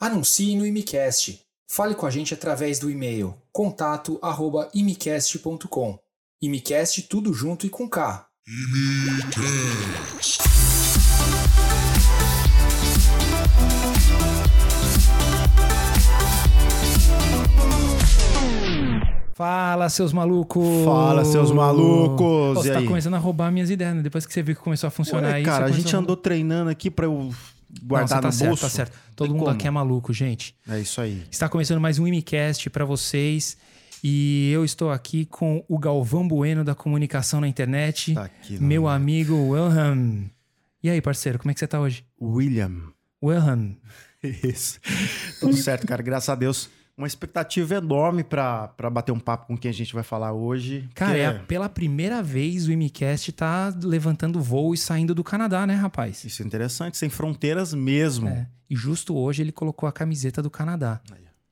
Anuncie no Imicast. Fale com a gente através do e-mail contato@imicast.com. Imicast tudo junto e com K. Imicast. Fala, seus malucos! Fala, seus malucos! Pô, você E tá aí? começando a roubar minhas ideias, né? Depois que você viu que começou a funcionar Ué, aí. cara, a gente começou andou treinando aqui pra eu guardar Nossa, tá no certo, bolso. tá certo. Todo mundo como? aqui é maluco, gente. É isso aí. Está começando mais um Imicast pra vocês. E eu estou aqui com o Galvão Bueno da comunicação na internet. Tá aqui, meu não. amigo Wilhelm. E aí, parceiro, como é que você tá hoje? William. Wilhelm. Isso. Tudo certo, cara. Graças a Deus. Uma expectativa enorme pra, pra bater um papo com quem a gente vai falar hoje. Cara, é a- pela primeira vez o Imicast tá levantando voo e saindo do Canadá, né, rapaz? Isso é interessante, sem fronteiras mesmo. É. E justo hoje ele colocou a camiseta do Canadá.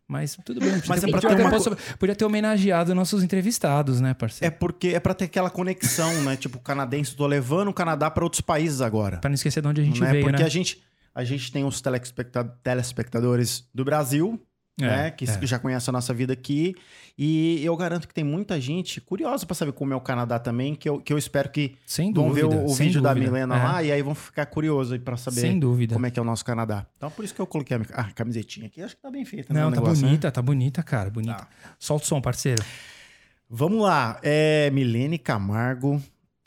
Mas tudo bem. Mas podia, é podia ter ter, uma posso- podia ter homenageado nossos entrevistados, né, É parceiro? porque é pra ter aquela conexão, né? Tipo, canadense, tô levando o Canadá pra outros países agora. Pra não esquecer de onde a gente né? veio, Porque né? a gente a gente tem os telespecta- telespectadores do Brasil, né? Que é. já conhecem a nossa vida aqui. E eu garanto que tem muita gente curiosa pra saber como é o Canadá também, que eu, que eu espero que Sem vão dúvida. ver o, o vídeo da dúvida. Milena É, lá e aí vão ficar curiosos pra saber Sem dúvida. como é que é o nosso Canadá. Então por isso que eu coloquei a, mi- ah, camisetinha aqui. Acho que tá bem feita, né? Não, o tá negócio, né? bonita, tá bonita, cara. Bonita. Tá. Solta o som, parceiro. Vamos lá. É Milene Camargo.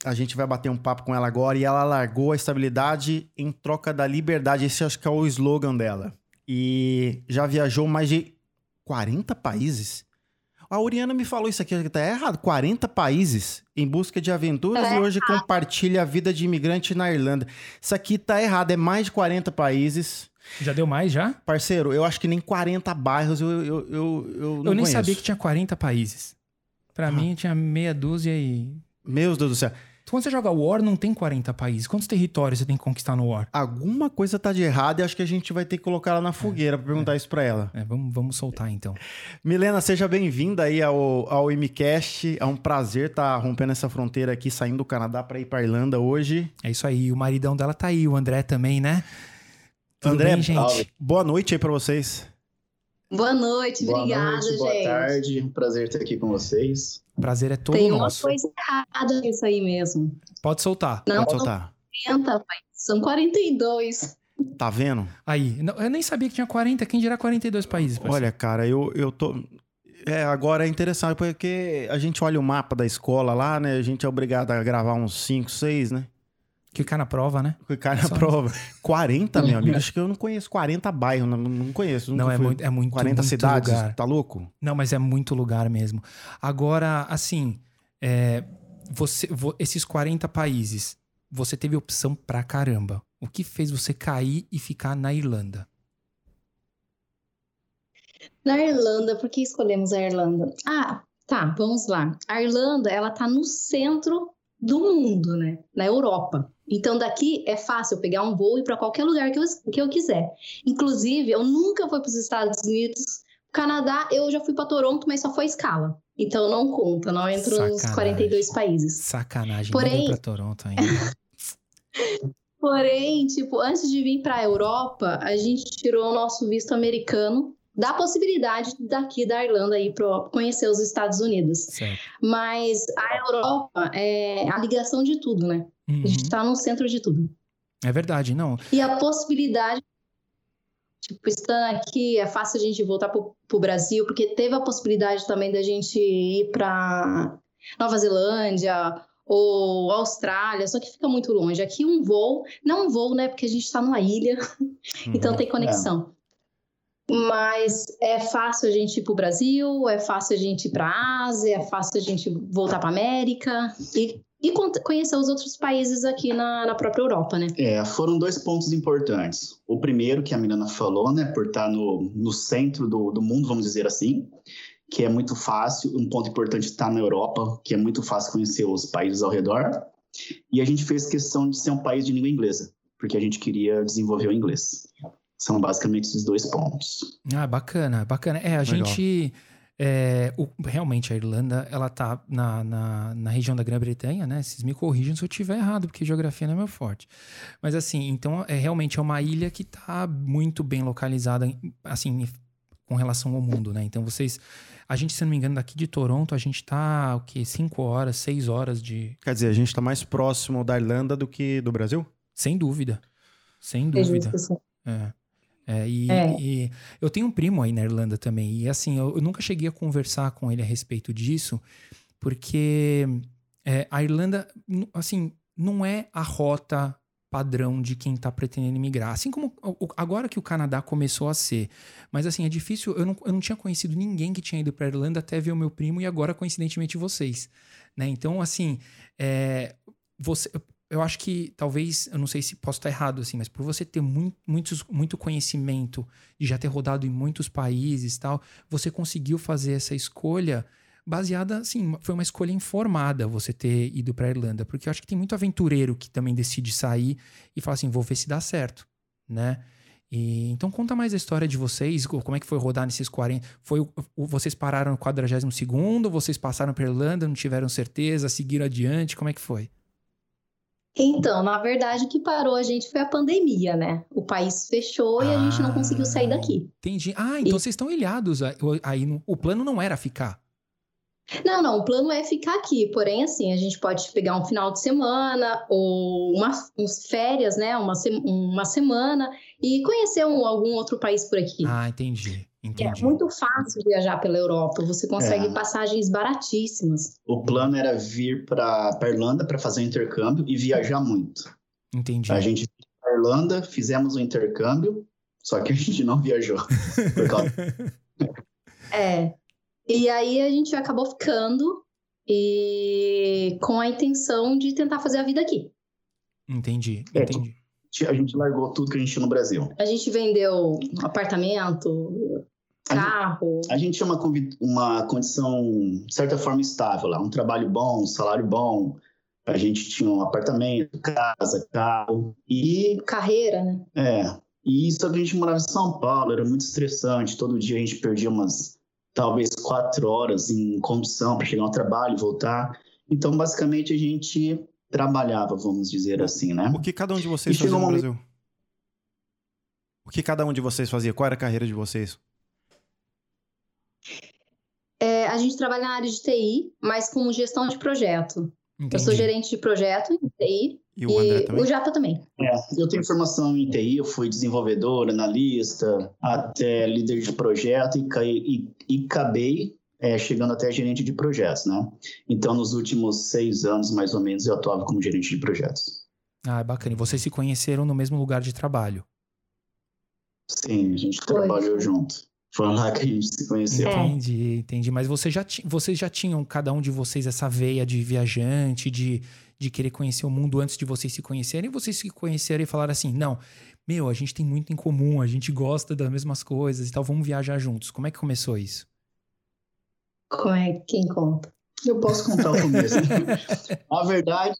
A gente vai bater um papo com ela agora e ela largou a estabilidade em troca da liberdade. Esse acho que é o slogan dela. E já viajou mais de 40 países. A Oriana me falou isso aqui, tá errado. 40 países em busca de aventuras Tá e hoje compartilha a vida de imigrante na Irlanda. Isso aqui tá errado, é mais de 40 países. Já deu mais, já? Parceiro, eu acho que nem 40 bairros eu, eu, eu, eu não eu nem conheço. sabia que tinha 40 países. Pra mim tinha meia dúzia e... Meu Deus do céu. Quando você joga War, não tem 40 países. Quantos territórios você tem que conquistar no War? Alguma coisa tá de errado e acho que a gente vai ter que colocar ela na fogueira pra perguntar isso pra ela. É, vamos, vamos soltar então. Milena, seja bem-vinda aí ao, ao MCast. É um prazer estar rompendo essa fronteira aqui, saindo do Canadá pra ir pra Irlanda hoje. É isso aí. O maridão dela tá aí, o André também, né? Tudo André, bem, gente? Boa noite aí pra vocês. Boa noite, Boa obrigada, noite, gente. boa tarde. Um prazer estar aqui com vocês. Prazer é todo Tem uma nosso. coisa errada nisso aí mesmo. Pode soltar. Não, Pode soltar. 40, pai. São 42. Tá vendo? Aí, não, eu nem sabia que tinha 40, quem dirá 42 países. parceiro? Olha, cara, eu, eu tô. É, agora é interessante, porque a gente olha o mapa da escola lá, né? A gente é obrigado a gravar uns 5, 6, né? Que cai na prova, né? Que cai na Só- prova. 40, meu amigo. Acho que eu não conheço 40 bairros, não, não conheço. não, é fui. muito, é muito, 40 muito cidades, lugar. tá louco? Não, mas é muito lugar mesmo. Agora, assim, é, você, vo- esses 40 países, você teve opção pra caramba. O que fez você cair e ficar na Irlanda? Na Irlanda, por que escolhemos a Irlanda? Ah, tá, vamos lá. A Irlanda, ela tá no centro do mundo, né? Na Europa. Então, daqui é fácil eu pegar um voo e ir para qualquer lugar que eu, que eu quiser. Inclusive, eu nunca fui para os Estados Unidos. Canadá, eu já fui para Toronto, mas só foi escala. Então, não conta, não entro nos Sacanagem. 42 países. Sacanagem, Porém- pra Toronto ainda. Porém, tipo, antes de vir para a Europa, a gente tirou o nosso visto americano da possibilidade daqui da Irlanda ir para conhecer os Estados Unidos. certo. Mas a Europa é a ligação de tudo, né? Uhum. A gente está no centro de tudo. É verdade, não. E a possibilidade, tipo, estando aqui, é fácil a gente voltar pro, pro Brasil, porque teve a possibilidade também da gente ir para Nova Zelândia ou Austrália, só que fica muito longe. Aqui um voo, não um voo, né? Porque a gente está numa ilha, então tem conexão. Mas é fácil a gente ir para o Brasil, é fácil a gente ir para a Ásia, é fácil a gente voltar para América e, e con- conhecer os outros países aqui na, na própria Europa, né? É, foram dois pontos importantes. O primeiro, que a Milena falou, né, por estar no, no centro do, do mundo, vamos dizer assim, que é muito fácil. Um ponto importante estar na Europa, que é muito fácil conhecer os países ao redor. E a gente fez questão de ser um país de língua inglesa, porque a gente queria desenvolver o inglês. São basicamente esses dois pontos. Ah, bacana, bacana. É, a Legal. gente. É, o- realmente, a Irlanda, ela tá na, na, na região da Grã-Bretanha, né? Vocês me corrijam se eu estiver errado, porque geografia não é meu forte. Mas assim, então, é realmente é uma ilha que tá muito bem localizada, assim, com relação ao mundo, né? Então, vocês... A gente, se eu não me engano, daqui de Toronto, a gente tá, o quê? Cinco horas, seis horas de... Quer dizer, a gente tá mais próximo da Irlanda do que do Brasil? Sem dúvida. Sem É dúvida. assim. É. É, e, É. e eu tenho um primo aí na Irlanda também. E assim, eu, eu nunca cheguei a conversar com ele a respeito disso, porque é, a Irlanda, assim, não é a rota padrão de quem tá pretendendo migrar. Assim como agora que o Canadá começou a ser. Mas assim, é difícil. Eu não, eu não tinha conhecido ninguém que tinha ido pra Irlanda até ver o meu primo e agora, coincidentemente, vocês. Né? Então, assim, é, você, eu acho que talvez, eu não sei se posso estar errado assim, mas por você ter muito, muito conhecimento de já ter rodado em muitos países e tal, você conseguiu fazer essa escolha baseada, assim, foi uma escolha informada você ter ido para Irlanda, porque eu acho que tem muito aventureiro que também decide sair e fala assim, vou ver se dá certo, né? E, então conta mais a história de vocês, co- como é que foi rodar nesses 40, foi vocês pararam no 42 segundo, vocês passaram para Irlanda, não tiveram certeza, seguiram adiante, como é que foi? Então, na verdade, o que parou a gente foi a pandemia, né? O país fechou e a gente não conseguiu sair Ah, daqui. Entendi. Ah, então E- vocês estão ilhados aí. o plano não era ficar. Não, não, o plano é ficar aqui, porém, assim, a gente pode pegar um final de semana ou uma, uns férias, né? Uma, uma semana e conhecer um- algum outro país por aqui. Ah, entendi. Entendi. É muito fácil viajar pela Europa, você consegue É. passagens baratíssimas. O plano era vir para Irlanda para fazer o intercâmbio e viajar muito. Entendi. A gente veio para Irlanda, fizemos o intercâmbio, só que a gente não viajou. Por causa... É. E aí a gente acabou ficando e com a intenção de tentar fazer a vida aqui. Entendi. É, Entendi. A gente largou tudo que a gente tinha no Brasil. A gente vendeu apartamento, A gente- carro. A gente tinha uma, uma condição, de certa forma, estável lá. Um trabalho bom, um salário bom. A gente tinha um apartamento, casa, carro. E, carreira, né? é, e só que a gente morava em São Paulo, era muito estressante. Todo dia a gente perdia umas, talvez, quatro horas em condução para chegar ao trabalho e voltar. Então, basicamente, a gente trabalhava, vamos dizer assim, né? O que cada um de vocês E fazia no momento- Brasil? O que cada um de vocês fazia? Qual era a carreira de vocês? É, a gente trabalha na área de TI, mas com gestão de projeto. Entendi. Eu sou gerente de projeto em TI E o André e também? o Japa também. É, eu tenho formação em TI, eu fui desenvolvedor, analista, até líder de projeto e, caí, e, e acabei é, chegando até gerente de projetos, né? Então, nos últimos seis anos, mais ou menos, eu atuava como gerente de projetos. Ah, bacana. E vocês se conheceram no mesmo lugar de trabalho. Sim, a gente Foi. trabalhou junto. Foi lá que a gente se conheceu. É. Entendi, entendi. Mas você já ti- vocês já tinham, cada um de vocês, essa veia de viajante, de, de querer conhecer o mundo antes de vocês se conhecerem? E vocês se conheceram e falaram assim: não, meu, a gente tem muito em comum, a gente gosta das mesmas coisas e tal, vamos viajar juntos. Como é que começou isso? Como é quem conta? Eu posso contar o começo. na verdade,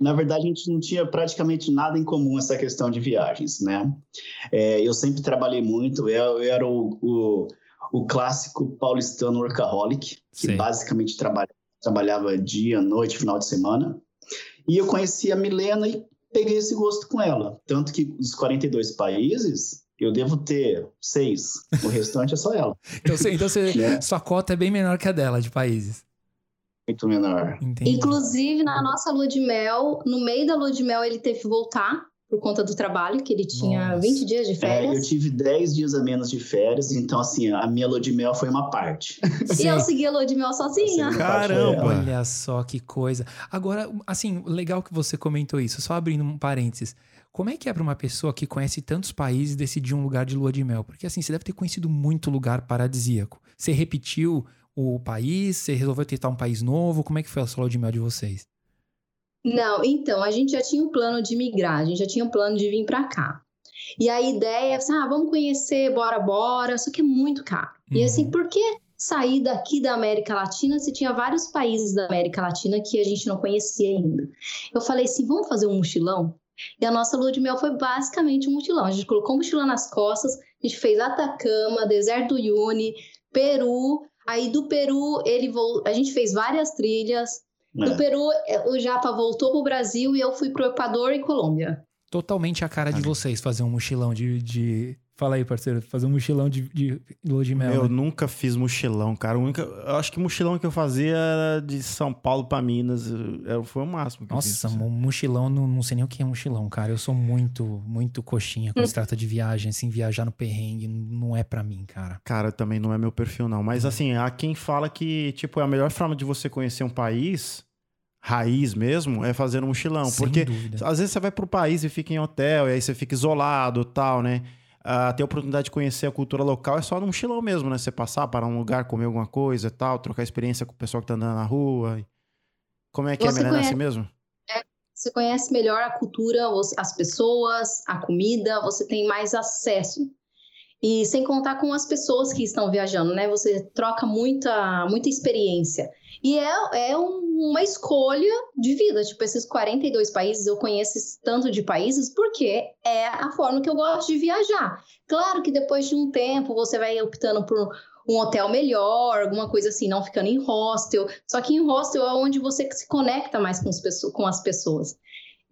na verdade, a gente não tinha praticamente nada em comum essa questão de viagens, né? É, eu sempre trabalhei muito, eu, eu era o, o, o clássico paulistano workaholic, que Sei. basicamente trabalha, trabalhava dia, noite, final de semana. E eu conheci a Milena e peguei esse gosto com ela. Tanto que dos 42 países, eu devo ter seis. O restante é só ela. Então, você, então você- né? sua cota é bem menor que a dela de países. Muito menor. Entendi. Inclusive, na nossa lua de mel, no meio da lua de mel, ele teve que voltar por conta do trabalho, que ele tinha Nossa. 20 dias de É, eu férias. tive 10 dias a menos de férias, então assim, a minha lua de mel foi uma parte. E eu segui a lua de mel sozinha. Caramba! Olha só que coisa. Agora, assim, legal que você comentou isso. Só abrindo um parênteses. Como é que é pra uma pessoa que conhece tantos países decidir um lugar de lua de mel? Porque assim, você deve ter conhecido muito lugar paradisíaco. Você repetiu o país? Você resolveu tentar um país novo? Como é que foi a sua lua de mel de vocês? Não, então, a gente já tinha um plano de migrar, a gente já tinha um plano de vir pra cá. E a ideia é, assim, ah, vamos conhecer, bora, bora, só que é muito caro. E Uhum. assim, por que sair daqui da América Latina se tinha vários países da América Latina que a gente não conhecia ainda? Eu falei assim, vamos fazer um mochilão? E a nossa lua de mel foi basicamente um mochilão. A gente colocou um mochilão nas costas, a gente fez Atacama, Deserto do Uyuni, Peru. Aí do Peru, ele vol... a gente fez várias trilhas. Do É. Peru, é, o Japa voltou pro Brasil e eu fui pro Equador e Colômbia. Totalmente a cara de vocês fazer um mochilão de. de... Fala aí, parceiro, fazer um mochilão de, de lua de mel. Eu né? nunca fiz mochilão, cara. O único, eu acho que o mochilão que eu fazia era de São Paulo pra Minas. Eu- Foi o máximo que eu fiz. Nossa, um mochilão, não, não sei nem o que é mochilão, cara. Eu sou muito, muito coxinha quando se trata de viagem, assim, viajar no perrengue não é pra mim, cara. Cara, também não é meu perfil, não. Mas assim, há quem fala que, tipo, a melhor forma de você conhecer um país, raiz mesmo, é fazer um mochilão. Sem porque dúvida. às vezes você vai pro país e fica em hotel, e aí você fica isolado tal, né? Ah, ter a oportunidade de conhecer a cultura local é só no mochilão mesmo, né? Você passar para um lugar, comer alguma coisa e tal, trocar experiência com o pessoal que tá andando na rua. Como é que é, Você? É conhece- assim mesmo? Você conhece melhor a cultura, as pessoas, a comida, você tem mais acesso. E sem contar com as pessoas que estão viajando, né? Você troca muita, muita experiência. E é, é um- uma escolha de vida. Tipo, esses 42 países, eu conheço esse tanto de países porque é a forma que eu gosto de viajar. Claro que depois de um tempo você vai optando por um hotel melhor, alguma coisa assim, não ficando em hostel. Só que em hostel é onde você se conecta mais com as pessoas.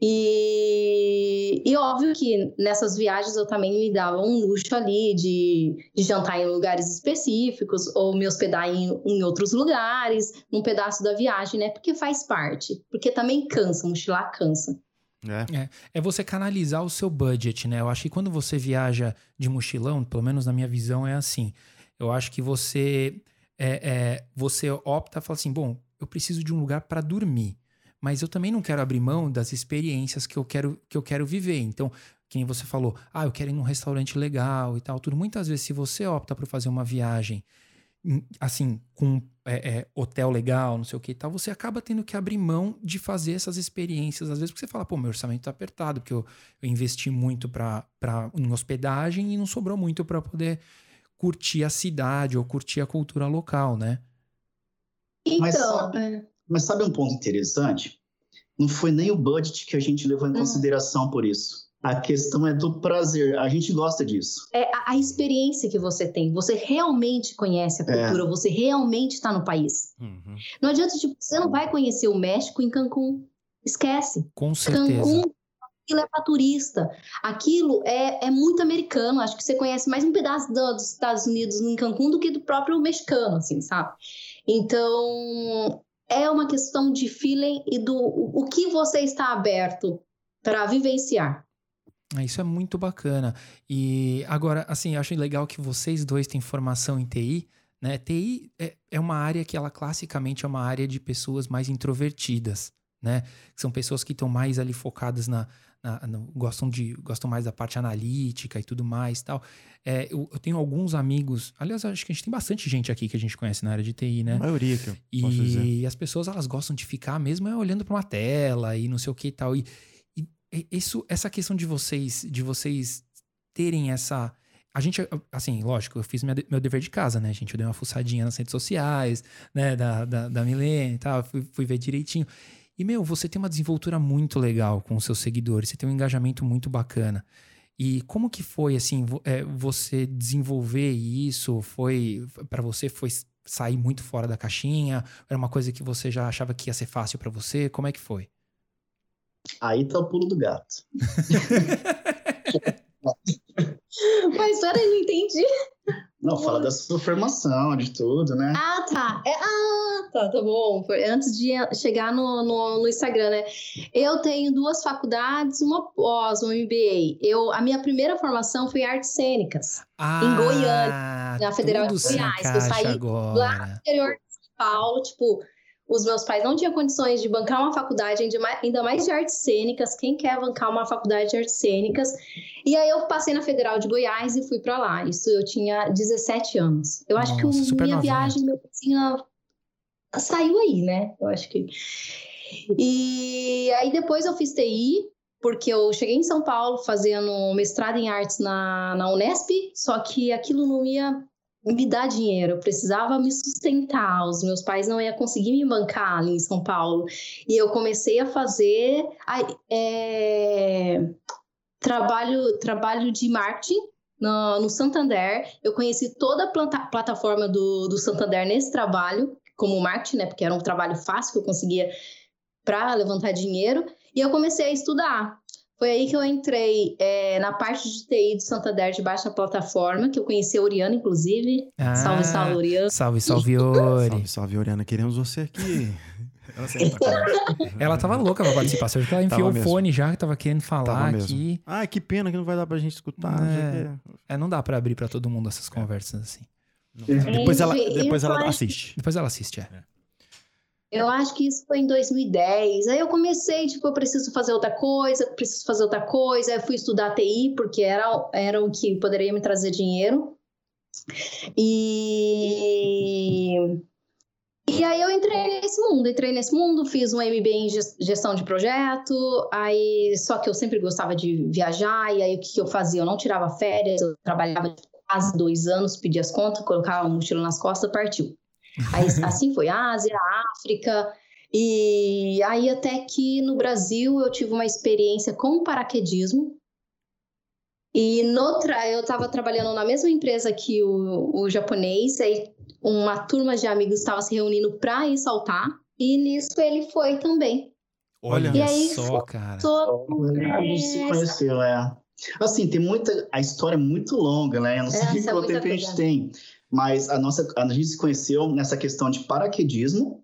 E, e óbvio que nessas viagens eu também me dava um luxo ali de, de jantar em lugares específicos ou me hospedar em, em outros lugares, num pedaço da viagem, né? Porque faz parte. Porque também cansa, mochilar cansa. É. É você canalizar o seu budget, né? Eu acho que quando você viaja de mochilão, pelo menos na minha visão, é assim. Eu acho que você é, é, você opta, fala assim, bom, eu preciso de um lugar para dormir, mas eu também não quero abrir mão das experiências que eu quero que eu quero viver. Então, quem você falou, ah, eu quero ir num restaurante legal e tal, tudo. Muitas vezes, se você opta por fazer uma viagem em- assim, com é, é, hotel legal, não sei o que e tal, você acaba tendo que abrir mão de fazer essas experiências, às vezes, porque você fala, pô, meu orçamento tá apertado, porque eu, eu investi muito pra, pra, em hospedagem e não sobrou muito para poder curtir a cidade ou curtir a cultura local, né? Mas Então, sabe- é, Mas sabe um ponto interessante? Não foi nem o budget que a gente levou em Hum. consideração por isso. A questão é do prazer. A gente gosta disso. é a, a experiência que você tem. Você realmente conhece a É. cultura, você realmente está no país. Uhum. Não adianta, tipo, você não vai conhecer o México em Cancún. Esquece. Com certeza. Cancún, aquilo é para turista. Aquilo é, é muito americano. Acho que você conhece mais um pedaço do- dos Estados Unidos em Cancún do que do próprio mexicano, assim, sabe? Então, é uma questão de feeling e do o, que você está aberto para vivenciar. Ah, Isso é muito bacana. E agora, assim, acho legal que vocês dois têm formação em TI, né? TI é, é uma área que ela classicamente é uma área de pessoas mais introvertidas, né? São pessoas que estão mais ali focadas na, na- no- gostam de gostam mais da parte analítica e tudo mais, tal. É, eu, eu tenho alguns amigos, aliás, acho que a gente tem bastante gente aqui que a gente conhece na área de TI, né? A maioria que eu posso dizer. E as pessoas elas gostam de ficar mesmo é olhando para uma tela e não sei o que e tal. E, e- e isso, essa questão de vocês, de vocês terem essa. A gente, assim, lógico, eu fiz minha meu dever de casa, né, gente? Eu dei uma fuçadinha nas redes sociais, né, da, da, da Milene e tal, fui, fui ver direitinho. E, meu, você tem uma desenvoltura muito legal com os seus seguidores, você tem um engajamento muito bacana. E como que foi, assim, vo- é, você desenvolver isso? Foi, para você, foi sair muito fora da caixinha? Era uma coisa que você já achava que ia ser fácil pra você? Como é que foi? Aí tá o pulo do gato. Mas peraí, não entendi. Não, fala da sua formação, de tudo, né? Ah, tá. É, ah, tá, tá bom. Antes de chegar no, no, no Instagram, né? Eu tenho duas faculdades, uma pós, um MBA. Eu, a minha primeira formação foi em artes cênicas, Ah, Goiânia, na Federal de Goiás, eu saí lá agora. no interior de São Paulo. Tipo, os meus pais não tinham condições de bancar uma faculdade, ainda mais, de artes cênicas. Quem quer bancar uma faculdade de artes cênicas? E aí eu passei na Federal de Goiás e fui pra lá. Isso eu tinha 17 anos. Eu acho que Nossa, o, super minha novinha. viagem, meu saiu aí, né? Eu acho que. E aí depois eu fiz TI, porque eu cheguei em São Paulo fazendo mestrado em artes na, na Unesp, só que aquilo não ia me dar dinheiro, eu precisava me sustentar, os meus pais não iam conseguir me bancar ali em São Paulo. E eu comecei a fazer é, trabalho, trabalho de marketing no, no Santander. Eu conheci toda a planta, plataforma do, do Santander nesse trabalho, como marketing, né? Porque era um trabalho fácil que eu conseguia para levantar dinheiro. E eu comecei a estudar. Foi aí que eu entrei é, na parte de TI do Santander, debaixo da plataforma, que eu conheci a Oriana, inclusive. Ah, salve, salve, Oriana. Salve, salve, Ori. Salve, salve, Oriana. Queremos você aqui. Ela sempre Ela tava louca pra participar. Que ela enfiou Tava o mesmo. fone já, que tava querendo falar Tava aqui. Ai, que pena que não vai dar pra gente escutar. quê. É, não dá pra abrir pra todo mundo essas conversas assim. Depois ela, Enfim, depois ela assiste. Depois ela assiste, é. Eu acho que isso foi em 2010. Aí eu comecei, tipo, eu preciso fazer outra coisa, preciso fazer outra coisa. Aí eu fui estudar TI, porque era, era o que poderia me trazer dinheiro. E. E aí eu entrei nesse mundo, entrei nesse mundo, fiz um MBA em ges- gestão de projeto, aí só que eu sempre gostava de viajar, e aí o que eu fazia? Eu não tirava férias, eu trabalhava quase dois anos, pedia as contas, colocava a mochila nas costas, partiu. Aí, assim foi Ásia, África, e aí até que no Brasil eu tive uma experiência com paraquedismo. E no tra- eu estava trabalhando na mesma empresa que o, o japonês, aí uma turma de amigos estava se reunindo para ir saltar, e nisso ele foi também. Olha E aí, só, cara. A gente se conheceu, é. Assim, tem muita. A história é muito longa, né? Eu não sei É, é quanto muita tempo a gente tem. Mas a nossa. A gente se conheceu nessa questão de paraquedismo,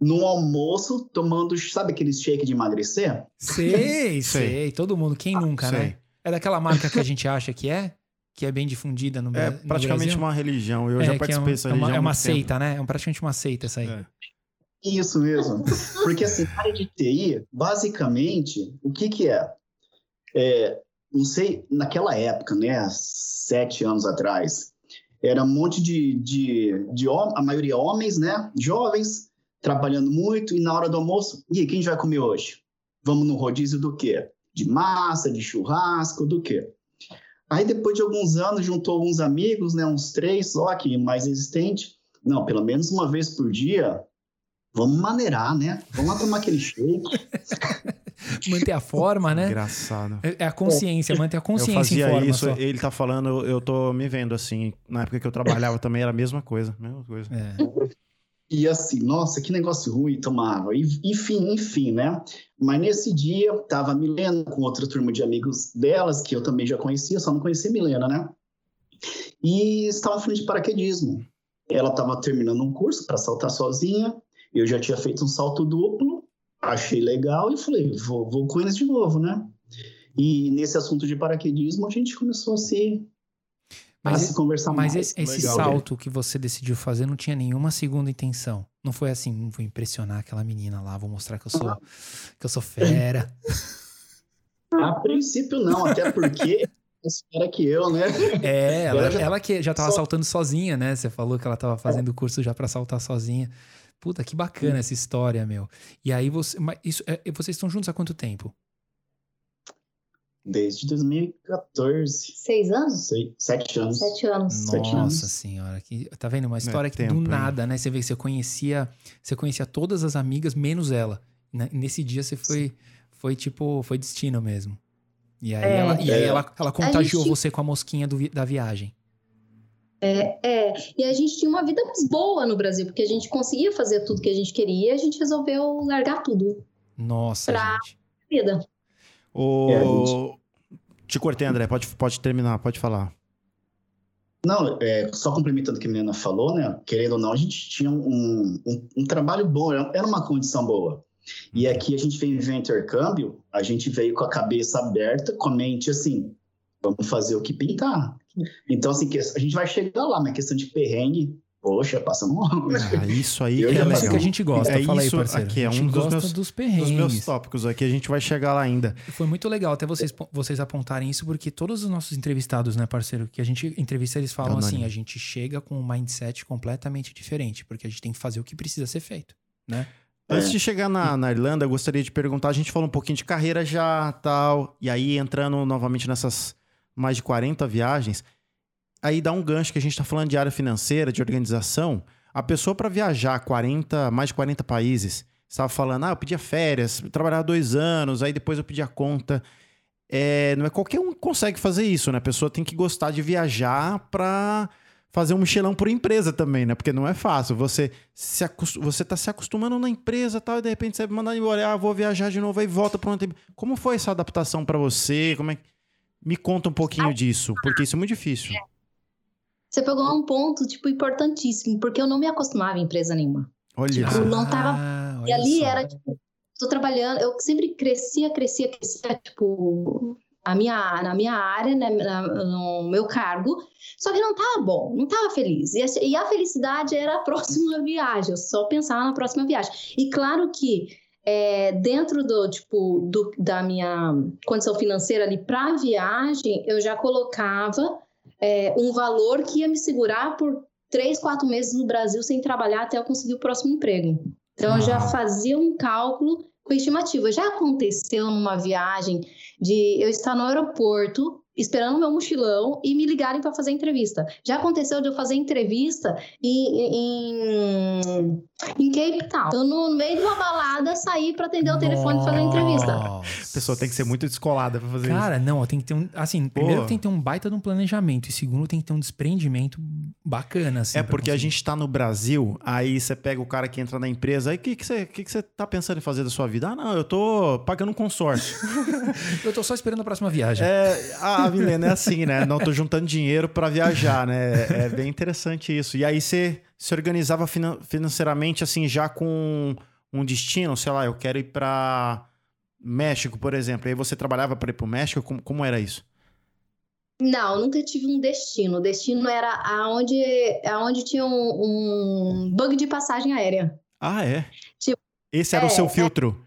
num almoço, tomando. Sabe aquele shake de emagrecer? Sei, sei. Sei. Todo mundo. Quem nunca, Sei. né? É daquela marca que a gente acha que é? Que é bem difundida no, É no praticamente Brasil? uma religião. Eu É, já que participei é, dessa é religião. é uma seita, né? É praticamente uma seita essa aí. É. Isso mesmo. Porque assim, na área de TI, basicamente, o que que é? É, Não sei, naquela época, né? Sete anos atrás, era um monte de, de, de a maioria homens, né? Jovens, trabalhando muito, e na hora do almoço, e aí, quem vai comer hoje? Vamos no rodízio do quê? De massa, de churrasco, do quê? Aí depois de alguns anos, juntou alguns amigos, né? Uns três só aqui, mais existente. Não, pelo menos uma vez por dia, Vamos maneirar, né? Vamos lá tomar aquele shake. Manter a forma, né? Engraçado. É é a consciência, manter a Eu consciência fazia em forma isso, só. ele tá falando, eu- eu tô me vendo assim. Na época que eu trabalhava também era a mesma coisa. Mesma coisa. É. E assim, nossa, que negócio ruim. E, Enfim, enfim, né? Mas nesse dia, tava a Milena com outra turma de amigos delas, que eu também já conhecia, só não conhecia a Milena, né? E estavam falando de paraquedismo. Ela estava terminando um curso para saltar sozinha, eu já tinha feito um salto duplo, achei legal e falei, vou, vou com eles de novo, né? E nesse assunto de paraquedismo, a gente começou a se, a Mas, se conversar mas mais. esse, esse Legal, salto que você decidiu fazer não tinha nenhuma segunda intenção. Não foi assim, "Hum, vou impressionar aquela menina lá, vou mostrar que eu sou, que eu sou fera. A princípio não, até porque espera que eu, né? É, ela, Ela já- ela que já tava só- saltando sozinha, né? Você falou que ela tava fazendo o curso já pra saltar sozinha. Puta, que bacana essa história, meu. E aí você. Mas isso, é, vocês estão juntos há quanto tempo? Desde 2014, Seis anos? sei, sete anos. Sete anos. Sete anos. Nossa senhora, que, tá vendo? Uma história que tempo, do hein? nada, né? Você vê que você conhecia, você conhecia todas as amigas, menos ela. Né? Nesse dia você foi, foi tipo, foi destino mesmo. E aí, É. ela, e aí É. ela, ela contagiou gente- você com a mosquinha do da viagem. É, e a gente tinha uma vida mais boa no Brasil, porque a gente conseguia fazer tudo que a gente queria e a gente resolveu largar tudo. Nossa, Pra- gente. Vida. O... É, a Te cortei, André. Pode, pode terminar, pode falar. Não, é, só complementando o que a menina falou, né? Querendo ou não, a gente tinha um, um, um trabalho bom, era era uma condição boa. E aqui a gente veio viver intercâmbio, a gente veio com a cabeça aberta, com a mente assim, vamos fazer o que pintar. Então, assim, que- a gente vai chegar lá, mas questão de perrengue, poxa, passando mal. Ah, isso aí Eu que é legal. que a gente gosta, É fala aí, isso parceiro. aqui, é um dos meus- dos Dos perrengues. meus tópicos aqui, a gente vai chegar lá ainda. Foi muito legal até vocês, vocês apontarem isso, porque todos os nossos entrevistados, né, parceiro, que a gente entrevista, eles falam Anônimo. assim: a gente chega com um mindset completamente diferente, porque a gente tem que fazer o que precisa ser feito, né? Antes É. de chegar na, na Irlanda, eu gostaria de perguntar, a gente falou um pouquinho de carreira já, tal, e aí entrando novamente nessas mais de 40 viagens, aí dá um gancho que a gente tá falando de área financeira, de organização, a pessoa para viajar 40, mais de 40 países, estava falando, ah, eu pedia férias, trabalhava dois anos, aí depois eu pedia conta. é, não é qualquer um que consegue fazer isso, né? A pessoa tem que gostar de viajar pra fazer um mochilão por empresa também, né? Porque não é fácil. Você se acost... você tá se acostumando na empresa tal, e de repente você manda embora, ah, vou viajar de novo, aí volta para onde. Como foi essa adaptação para você? Como é Me conta um pouquinho disso, porque isso é muito difícil. Você pegou um ponto, tipo, importantíssimo, porque eu não me acostumava em empresa nenhuma. Olha Tipo, isso. não tava Ah, E ali só. era, tipo, tô trabalhando, eu sempre crescia, crescia, crescia, tipo, a minha, na minha área, né, na- no meu cargo, só que não tava bom, não tava feliz. E a, e a felicidade era a próxima viagem, eu só pensava na próxima viagem. E claro que é, dentro do, tipo, do, da minha condição financeira ali para viagem, eu já colocava é, um valor que ia me segurar por três, quatro meses no Brasil sem trabalhar até eu conseguir o próximo emprego. Então, eu já Uau. fazia um cálculo com estimativa. Já aconteceu numa viagem de eu estar no aeroporto esperando meu mochilão e me ligarem para fazer entrevista. Já aconteceu de eu fazer entrevista em, em, em Cape Town. Eu, no meio de uma balada, sair para atender o telefone e fazer a entrevista. A pessoa tem que ser muito descolada pra fazer Cara, não, tem que ter um. Assim, primeiro Pô. tem que ter um baita de um planejamento. E segundo, tem que ter um desprendimento bacana, assim. É porque a conseguir. gente tá no Brasil, aí você pega o cara que entra na empresa, aí o que, que, você, que, que você tá pensando em fazer da sua vida? Ah, não, eu tô pagando um consórcio. Eu tô só esperando a próxima viagem. É, a Milena é assim, né? Não tô juntando dinheiro pra viajar, né? É bem interessante isso. E aí você se organizava finan- financeiramente, assim, já com um destino, sei lá, eu quero ir pra México, por exemplo. Aí você trabalhava para ir pro México? Como, como era isso? Não, nunca tive um destino. O destino era aonde, aonde tinha um, um bug de passagem aérea. Ah, é? Tipo, Esse era o é, seu é. filtro?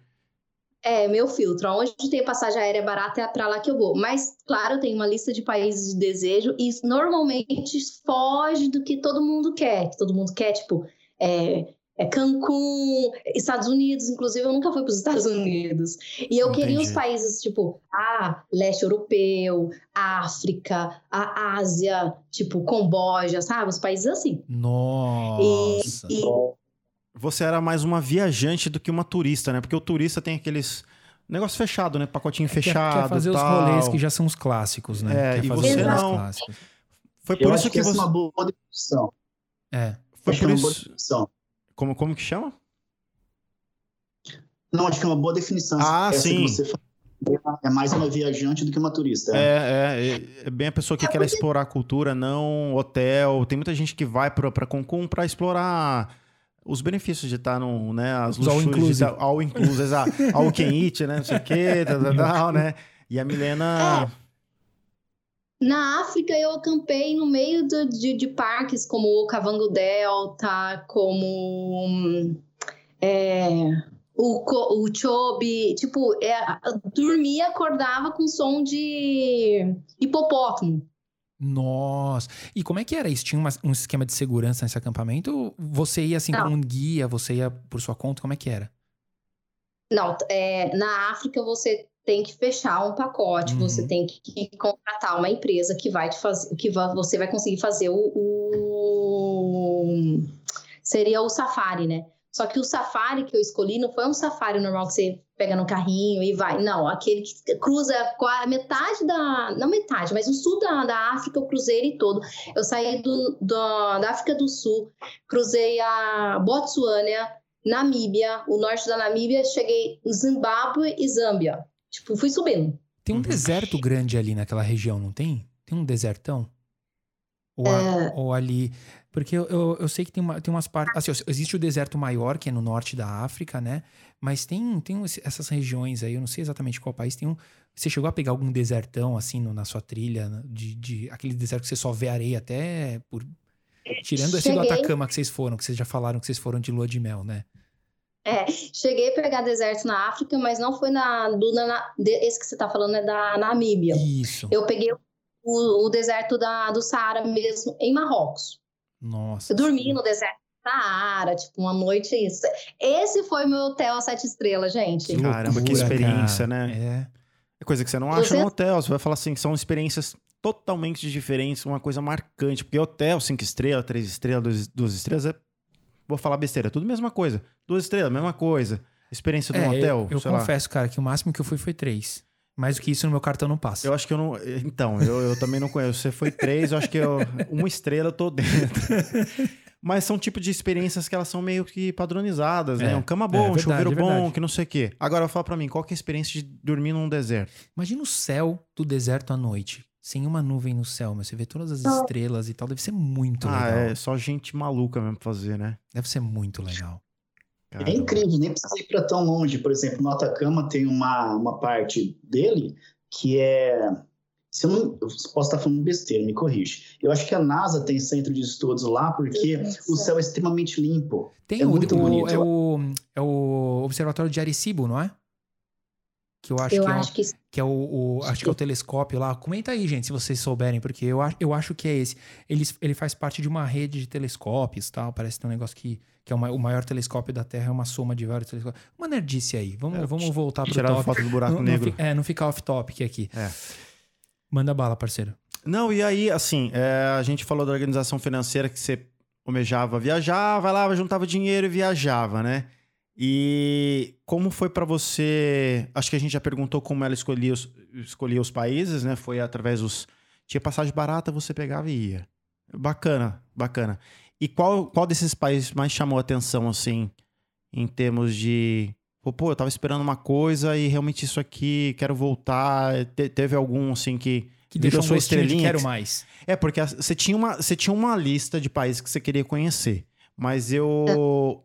É, meu filtro. Aonde tem passagem aérea barata é pra lá que eu vou. Mas, claro, eu tenho uma lista de países de desejo e normalmente foge do que todo mundo quer. Que todo mundo quer, tipo, é, é Cancún, Estados Unidos. Inclusive, eu nunca fui para os Estados Unidos. E eu queria os Entendi. países, tipo, ah, leste europeu, África, a Ásia, tipo, Camboja, sabe? Os países assim. Nossa. E, Você era mais uma viajante do que uma turista, né? Porque o turista tem aqueles negócio fechado, né? Pacotinho Quer- fechado. Quer fazer os tal. rolês que já são os clássicos, né? É, Quer e fazer você os não. clássicos. Foi Eu por acho isso que que essa você. é uma boa definição. É. Foi Acho por é uma boa isso. definição. Como, como que chama? Não, acho que é uma boa definição. Ah, Essa que sim. É mais uma viajante do que uma turista. É, é, é, é bem a pessoa que quer explorar a cultura, não hotel. Tem muita gente que vai pra, pra Cancún pra explorar os benefícios de estar no, né, as all luxúrias inclusive. all inclusive, exato. All can eat, né, não sei o quê, tal, tal, tal, né? E a Milena... Na África, eu acampei no meio do- de, de parques como o Kavango Delta, como é, o, o Chobe. Tipo, é, dormia, acordava com som de hipopótamo. Nossa. E como é que era isso? Tinha uma- um esquema de segurança nesse acampamento? Você ia assim Não. com um guia? Você ia por sua conta? Como é que era? Não, é, na África você tem que fechar um pacote, Uhum. você tem que contratar uma empresa que vai te fazer, que você vai conseguir fazer o, o- seria o safari, né? Só que o safari que eu escolhi não foi um safari normal que você pega no carrinho e vai. Não, aquele que cruza qua- metade da. Não metade, mas o sul da, da África, eu cruzei ele todo. Eu saí do, do- da África do Sul, cruzei a Botsuânia, Namíbia, o norte da Namíbia, cheguei em Zimbábue e Zâmbia. Tipo, fui subindo. Tem um Uhum. deserto grande ali naquela região, não tem? Tem um desertão? Ou, a- É. ou ali. Porque eu, eu, eu sei que tem, uma, tem umas partes. Assim, existe o deserto maior, que é no norte da África, né? Mas tem, tem essas regiões aí, eu não sei exatamente qual país. Tem um. Você chegou a pegar algum desertão, assim, no- na sua trilha? né? De, de aquele deserto que você só vê areia até por. Tirando esse do. Atacama que vocês foram, que vocês já falaram que vocês foram de lua de mel, né? É, cheguei a pegar deserto na África, mas não foi na. Do, na esse que você tá falando é da Namíbia. Isso. Eu peguei o, o deserto da, do Saara mesmo, em Marrocos. Nossa. Eu dormi no deserto do Saara, tipo, uma noite isso. Esse foi meu hotel sete estrelas, gente. Que Caramba, que experiência, cara. né? É. É coisa que você não acha Você- no hotel. Você vai falar assim, são experiências totalmente diferentes, uma coisa marcante. Porque hotel, cinco estrelas, três estrelas, duas, duas estrelas, é... vou falar besteira, é tudo a mesma coisa. Duas estrelas, mesma coisa. Experiência de um É, hotel, eu, eu sei lá. confesso, cara, que o máximo que eu fui foi três. Mais do que isso no meu cartão não passa. Eu acho que eu não. Então, eu, eu também não conheço. Você foi três, eu acho que eu, uma estrela eu tô dentro. Mas são tipo de experiências que elas são meio que padronizadas, né? É, Um cama é bom, um verdade, chuveiro é bom, que não sei o quê. Agora fala pra mim, qual que é a experiência de dormir num deserto? Imagina o céu do deserto à noite. Sem uma nuvem no céu, mas você vê todas as estrelas e tal. Deve ser muito ah, legal. é só gente maluca mesmo pra fazer, né? Deve ser muito legal. É Caramba. incrível, nem precisa ir para tão longe. Por exemplo, no Atacama tem uma, uma parte dele que é. Se eu, não, eu posso estar falando besteira, me corrige. Eu acho que a NASA tem centro de estudos lá porque o céu é extremamente limpo. Tem É o, muito o- bonito. é, o, é o Observatório de Arecibo, não é? Que eu acho Eu que é o- acho que que é o, o- acho que é o telescópio lá. Comenta aí, gente, se vocês souberem, porque eu, acho- eu acho que é esse. Ele, ele faz parte de uma rede de telescópios, tal. Parece ter um negócio que, que é o ma- o maior telescópio da Terra, é uma soma de vários telescópios. Uma nerdice aí. Vamos, É, vamos voltar pro Tirar a foto do buraco Não, não negro. fi- é, não ficar off-topic aqui. É. Manda bala, parceiro. Não, e aí, assim, é, a gente falou da organização financeira que você almejava viajar, vai lá, juntava dinheiro e viajava, né? E como foi pra você? Acho que a gente já perguntou como ela escolhia os, escolhia os países, né? Foi através dos. Tinha passagem barata, você pegava e ia. Bacana, bacana. E qual, qual desses países mais chamou a atenção, assim, em termos de. Pô, pô, eu tava esperando uma coisa e realmente isso aqui, quero voltar. Te- teve algum, assim, que. Que deixou um sua de estrelinha quero que- mais. É, porque você tinha, uma, você tinha uma lista de países que você queria conhecer. Mas eu.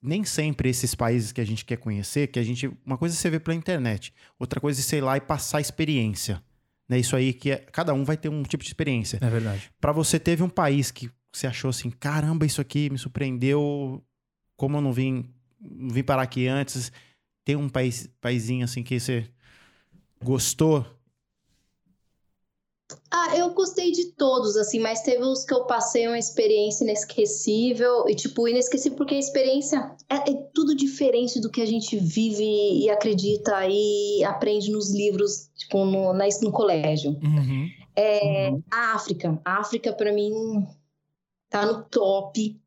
Nem sempre esses países que a gente quer conhecer, que a gente. Uma coisa é você vê pela internet, outra coisa é sei lá e passar experiência. Né? Isso aí que é. Cada um vai ter um tipo de experiência. É verdade. Pra você, teve um país que você achou assim: caramba, isso aqui me surpreendeu. Como eu não vim, não vim parar aqui antes. Tem um país, paizinho assim que você gostou? Ah, eu gostei de todos, assim, mas teve os que eu passei uma experiência inesquecível. E, tipo, inesquecível porque a experiência é, é tudo diferente do que a gente vive e acredita e aprende nos livros, tipo, no, na, no colégio. Uhum. É, A África. A África, pra mim, tá no top.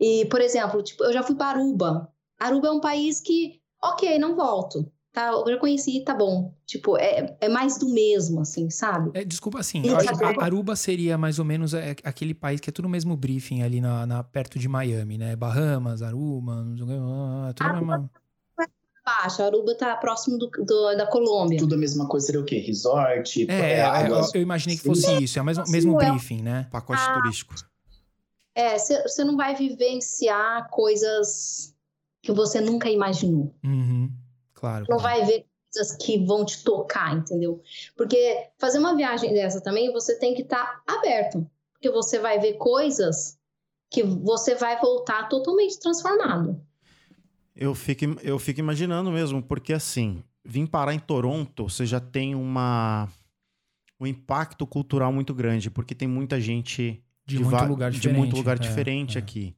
E, por exemplo, tipo, eu já fui para Aruba. Aruba é um país que, ok, não volto. Tá, eu conheci, tá bom. Tipo, é, é mais do mesmo, assim, sabe? É, desculpa, assim, eu acho que Aruba- a- Aruba seria mais ou menos é, aquele país que é tudo no mesmo briefing ali na, na- perto de Miami, né? Bahamas, Aruba, não sei o que, é tudo a mesma... Baixa, Aruba tá próximo do, do- da Colômbia. Tudo a mesma coisa seria o quê? Resort, É, é, eu, águas. eu imaginei que fosse isso, é o mesmo, Sim, mesmo é. briefing, né? Pacote Ah, turístico. É, você não vai vivenciar coisas que você nunca imaginou. Uhum, claro. Não claro. vai ver coisas que vão te tocar, entendeu? Porque fazer uma viagem dessa também, você tem que estar aberto. Porque você vai ver coisas que você vai voltar totalmente transformado. Eu fico, eu fico imaginando mesmo, porque assim, vim parar em Toronto, você já tem uma um impacto cultural muito grande, porque tem muita gente De, de muito lugar de diferente. muito lugar é, diferente é. aqui.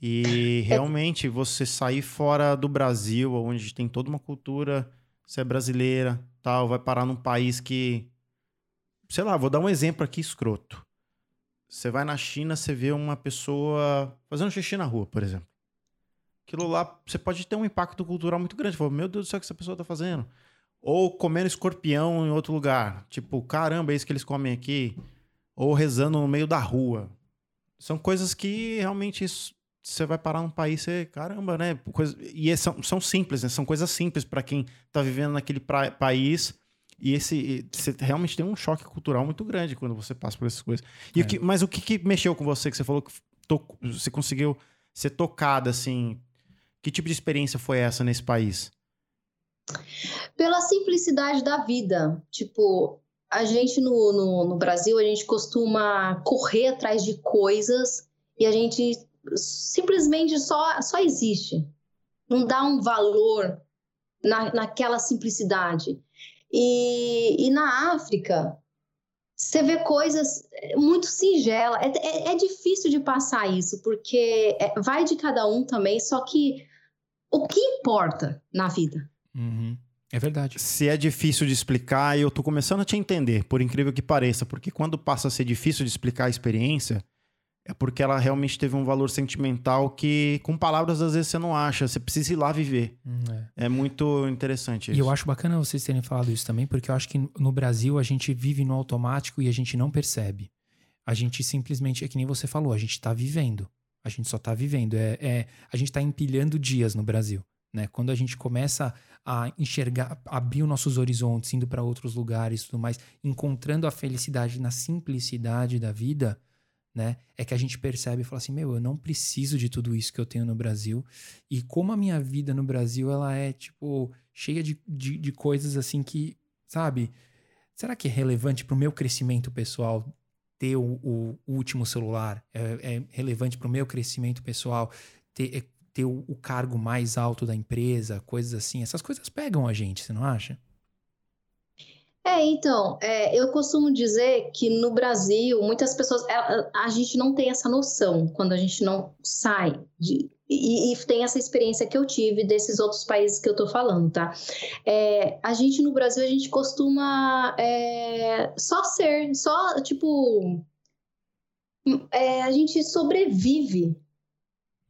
E realmente você sair fora do Brasil, onde tem toda uma cultura, você é brasileira, tal, vai parar num país que sei lá, vou dar um exemplo aqui escroto. Você vai na China, você vê uma pessoa fazendo xixi na rua, por exemplo. Aquilo lá, você pode ter um impacto cultural muito grande. Fala, meu Deus do céu, o que essa pessoa tá fazendo? Ou comendo escorpião em outro lugar. Tipo, caramba, é isso que eles comem aqui. Ou rezando no meio da rua. São coisas que realmente você vai parar num país, você, caramba, né? Coisa, e é- são, são simples, né? São coisas simples para quem tá vivendo naquele pra- país. E esse você realmente tem um choque cultural muito grande quando você passa por essas coisas. E É. o que- mas o que, que mexeu com você que você falou que to- você conseguiu ser tocada assim? Que tipo de experiência foi essa nesse país? Pela simplicidade da vida. Tipo, a gente no, no, no Brasil, a gente costuma correr atrás de coisas e a gente simplesmente só, só existe. Não dá um valor na, naquela simplicidade. E, e na África, você vê coisas muito singelas. É, é, é difícil de passar isso, porque é- vai de cada um também, só que o que importa na vida? Uhum. É verdade. Se é difícil de explicar, eu tô começando a te entender, por incrível que pareça, porque quando passa a ser difícil de explicar a experiência, é porque ela realmente teve um valor sentimental que, com palavras, às vezes você não acha. Você precisa ir lá viver. Hum, é. É muito interessante E isso. eu acho bacana vocês terem falado isso também, porque eu acho que no Brasil a gente vive no automático e a gente não percebe. A gente simplesmente, é que nem você falou, a gente tá vivendo. A gente só tá vivendo. É, é- a gente tá empilhando dias no Brasil. Né? Quando a gente começa a enxergar, abrir os nossos horizontes, indo para outros lugares e tudo mais, encontrando a felicidade na simplicidade da vida, né? É que a gente percebe e fala assim: meu, eu não preciso de tudo isso que eu tenho no Brasil. E como a minha vida no Brasil, ela é, tipo, cheia de, de, de coisas assim que, sabe? Será que é relevante para o meu crescimento pessoal ter o, o último celular? É, é relevante para o meu crescimento pessoal ter, é, ter o, o cargo mais alto da empresa? Coisas assim. Essas coisas pegam a gente, você não acha? É, então, é, eu costumo dizer que no Brasil, muitas pessoas, a, a- gente não tem essa noção quando a gente não sai de- e, e tem essa experiência que eu tive desses outros países que eu tô falando, tá? É, a gente no Brasil, a gente costuma é, só ser, só, tipo, é, a gente sobrevive.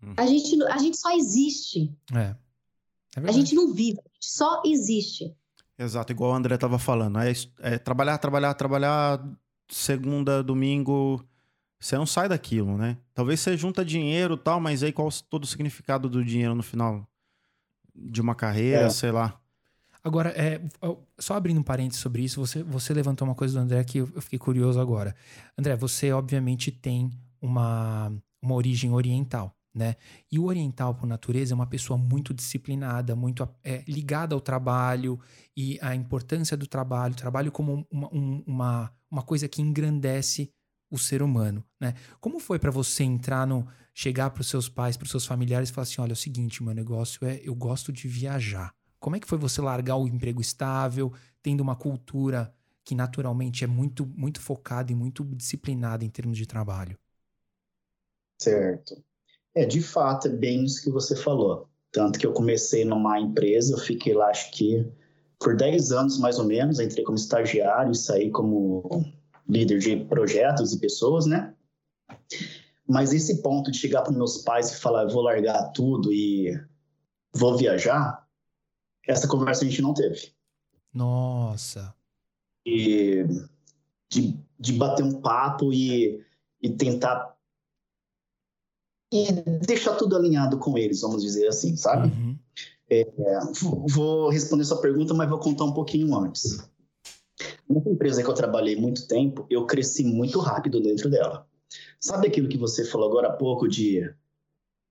Hum. A gente, a gente só existe. É. É A gente não vive, a gente só existe. Exato, igual o André tava falando. É, é trabalhar, trabalhar, trabalhar, segunda, domingo. Você não sai daquilo, né? Talvez você junta dinheiro e tal, mas aí qual todo o significado do dinheiro no final de uma carreira, É. sei lá. Agora, é, só abrindo um parênteses sobre isso, você, você levantou uma coisa do André que eu eu fiquei curioso agora. André, você obviamente tem uma, uma origem oriental, né? E o oriental, por natureza, é uma pessoa muito disciplinada, muito é, ligada ao trabalho e à importância do trabalho, trabalho como uma, um- uma, uma coisa que engrandece o ser humano, né? Como foi pra você entrar no chegar pros seus pais, pros seus familiares e falar assim, olha, é o seguinte, meu negócio é eu gosto de viajar. Como é que foi você largar o emprego estável, tendo uma cultura que naturalmente é muito muito focada e muito disciplinada em termos de trabalho? Certo. É, de fato, é bem isso que você falou. Tanto que eu comecei numa empresa, eu fiquei lá, acho que por 10 anos mais ou menos, entrei como estagiário e saí como líder de projetos e pessoas, né? Mas esse ponto de chegar para meus pais e falar, eu vou largar tudo e vou viajar, essa conversa a gente não teve. Nossa. E de, de bater um papo e, e tentar e deixar tudo alinhado com eles, vamos dizer assim, sabe? Uhum. É, vou- vou responder sua pergunta, mas vou contar um pouquinho antes. Nessa empresa que eu trabalhei muito tempo, eu cresci muito rápido dentro dela. Sabe aquilo que você falou agora há pouco de,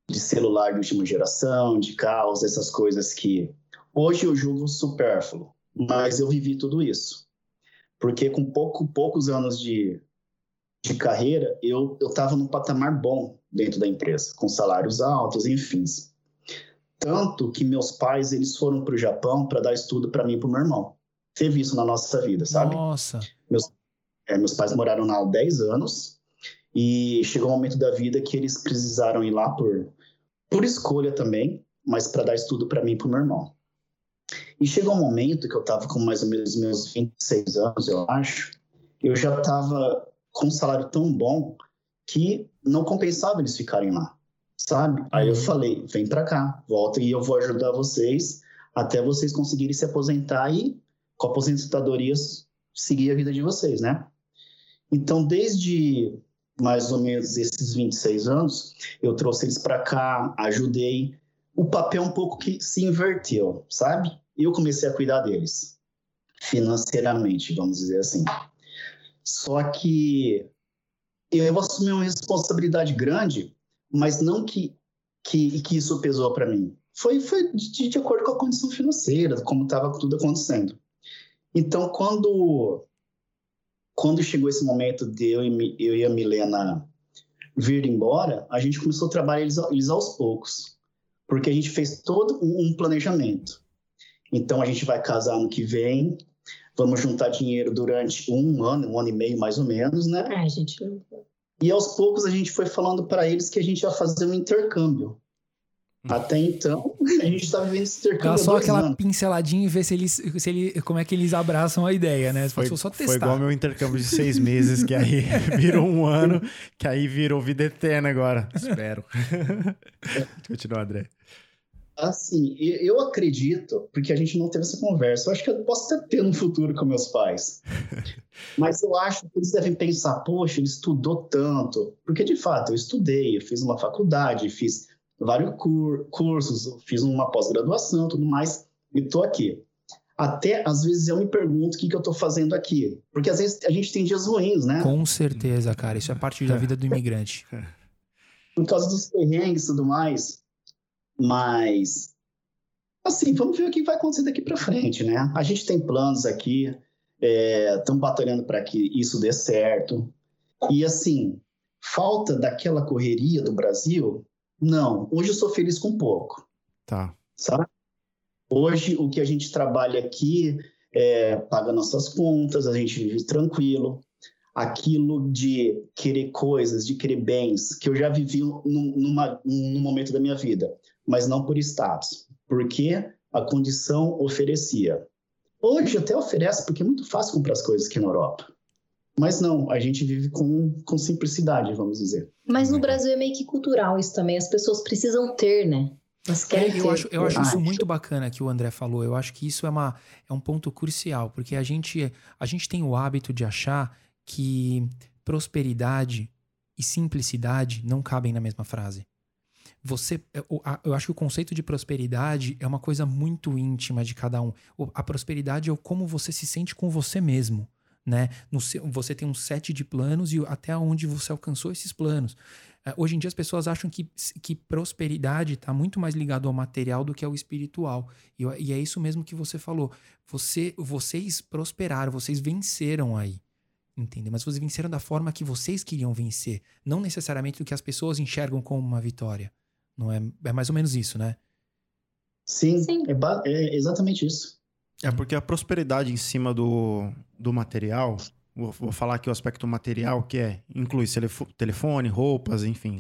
de celular de última geração, de carros, essas coisas que hoje eu julgo supérfluo, mas eu vivi tudo isso. Porque com pouco, poucos anos de, de carreira, eu estava num patamar bom dentro da empresa, com salários altos, enfim. Tanto que meus pais eles foram para o Japão para dar estudo para mim e para o meu irmão. Teve isso na nossa vida, sabe? Nossa. É, meus pais moraram lá há 10 anos e chegou um momento da vida que eles precisaram ir lá por, por escolha também, mas para dar estudo para mim e para o meu irmão. E chegou um momento que eu estava com mais ou menos meus 26 anos, eu acho, eu já estava com um salário tão bom que não compensava eles ficarem lá, sabe? Aí eu Uhum. falei, vem para cá, volta e eu vou ajudar vocês até vocês conseguirem se aposentar e com a aposentadoria seguir a vida de vocês, né? Então, desde mais ou menos esses 26 anos, eu trouxe eles para cá, ajudei. O papel um pouco que se inverteu, sabe? Eu comecei a cuidar deles financeiramente, vamos dizer assim. Só que eu assumi uma responsabilidade grande, mas não que que, que isso pesou para mim. Foi, foi de, de acordo com a condição financeira, como estava tudo acontecendo. Então, quando quando chegou esse momento de eu e, eu e a Milena vir embora, a gente começou a trabalhar eles, eles aos poucos, porque a gente fez todo um planejamento. Então, a gente vai casar ano que vem, vamos juntar dinheiro durante um ano, um ano e meio mais ou menos, né? Ai, gente. E aos poucos a gente foi falando para eles que a gente ia fazer um intercâmbio. Até então, a gente está vivendo esse Dá intercâmbio há só aquela anos. pinceladinha e ver se eles, se ele, como é que eles abraçam a ideia, né? Foi, só foi testar. igual meu intercâmbio de seis meses, que aí virou um ano, que aí virou vida eterna agora. Espero. Continua, André. Assim, eu acredito, porque a gente não teve essa conversa, eu acho que eu posso até ter no futuro com meus pais. Mas eu acho que eles devem pensar, poxa, ele estudou tanto. Porque, de fato, eu estudei, eu fiz uma faculdade, fiz vários cur- cursos, fiz uma pós-graduação, tudo mais, e tô aqui. Até, às vezes, eu me pergunto o que, que eu tô fazendo aqui. Porque, às vezes, a gente tem dias ruins, né? Com certeza, cara. Isso é parte da vida do imigrante. por causa dos perrengues e tudo mais. Mas, assim, vamos ver o que vai acontecer daqui para frente, né? A gente tem planos aqui, estamos batalhando para que isso dê certo. E, assim, falta daquela correria do Brasil? Não. Hoje eu sou feliz com pouco, Tá. sabe? Hoje o que a gente trabalha aqui é paga nossas contas, a gente vive tranquilo aquilo de querer coisas, de querer bens, que eu já vivi num, numa, num momento da minha vida, mas não por status, porque a condição oferecia. Hoje até oferece, porque é muito fácil comprar as coisas aqui na Europa. Mas não, a gente vive com, com simplicidade, vamos dizer. Mas no Brasil é meio que cultural isso também. As pessoas precisam ter, né? Elas querem É, eu ter. acho, eu acho isso muito bacana que o André falou. Eu acho que isso é, uma, é um ponto crucial, porque a gente, a gente tem o hábito de achar que prosperidade e simplicidade não cabem na mesma frase. Você, eu, a- eu acho que o conceito de prosperidade é uma coisa muito íntima de cada um. A prosperidade é o como você se sente com você mesmo, né? Seu- você tem um set de planos e até onde você alcançou esses planos. Eh, Hoje em dia as pessoas acham que, que prosperidade está muito mais ligado ao material do que ao espiritual. E, e é isso mesmo que você falou. Você, vocês prosperaram, vocês venceram aí. Entendeu? Mas vocês venceram da forma que vocês queriam vencer. Não necessariamente do que as pessoas enxergam como uma vitória. Não é, é mais ou menos isso, né? Sim, Sim. É, é exatamente isso. É porque a prosperidade em cima do, do material, vou, vou falar aqui o aspecto material, que é, inclui telefo- telefone, roupas, enfim.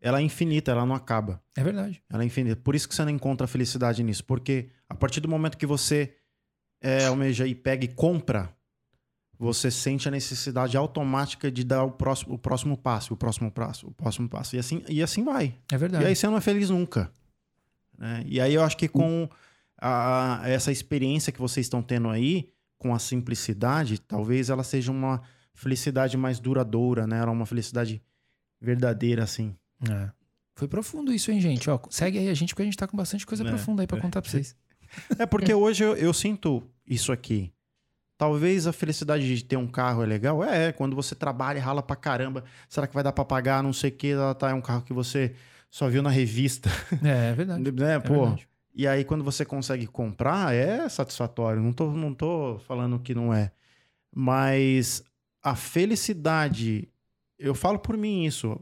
Ela é infinita, ela não acaba. É verdade. Ela é infinita. Por isso que você não encontra felicidade nisso. Porque a partir do momento que você é, almeja e pega e compra, você sente a necessidade automática de dar o próximo, o próximo passo, o próximo passo, o próximo passo. E assim, e assim vai. É verdade. E aí você não é feliz nunca. né? E aí eu acho que com a- essa experiência que vocês estão tendo aí, com a simplicidade, talvez ela seja uma felicidade mais duradoura, né? Ela é uma felicidade verdadeira, assim. É. Foi profundo isso, hein, gente? Ó, segue aí a gente, porque a gente tá com bastante coisa É, profunda aí pra é. contar pra vocês. É porque hoje eu, eu sinto isso aqui. Talvez a felicidade de ter um carro é legal. É, quando você trabalha e rala pra caramba. Será que vai dar pra pagar? Não sei o que. Tá, é um carro que você só viu na revista. É, é verdade. né? É Pô, verdade. E aí, quando você consegue comprar, é satisfatório. Não tô, não tô falando que não é. Mas a felicidade, eu falo por mim isso,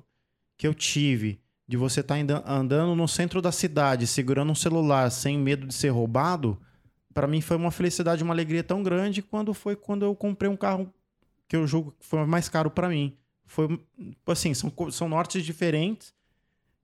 que eu tive de você estar andando no centro da cidade, segurando um celular, sem medo de ser roubado, para mim foi uma felicidade, uma alegria tão grande quando foi quando eu comprei um carro que eu julgo que foi mais caro para mim. Foi assim, são, são nortes diferentes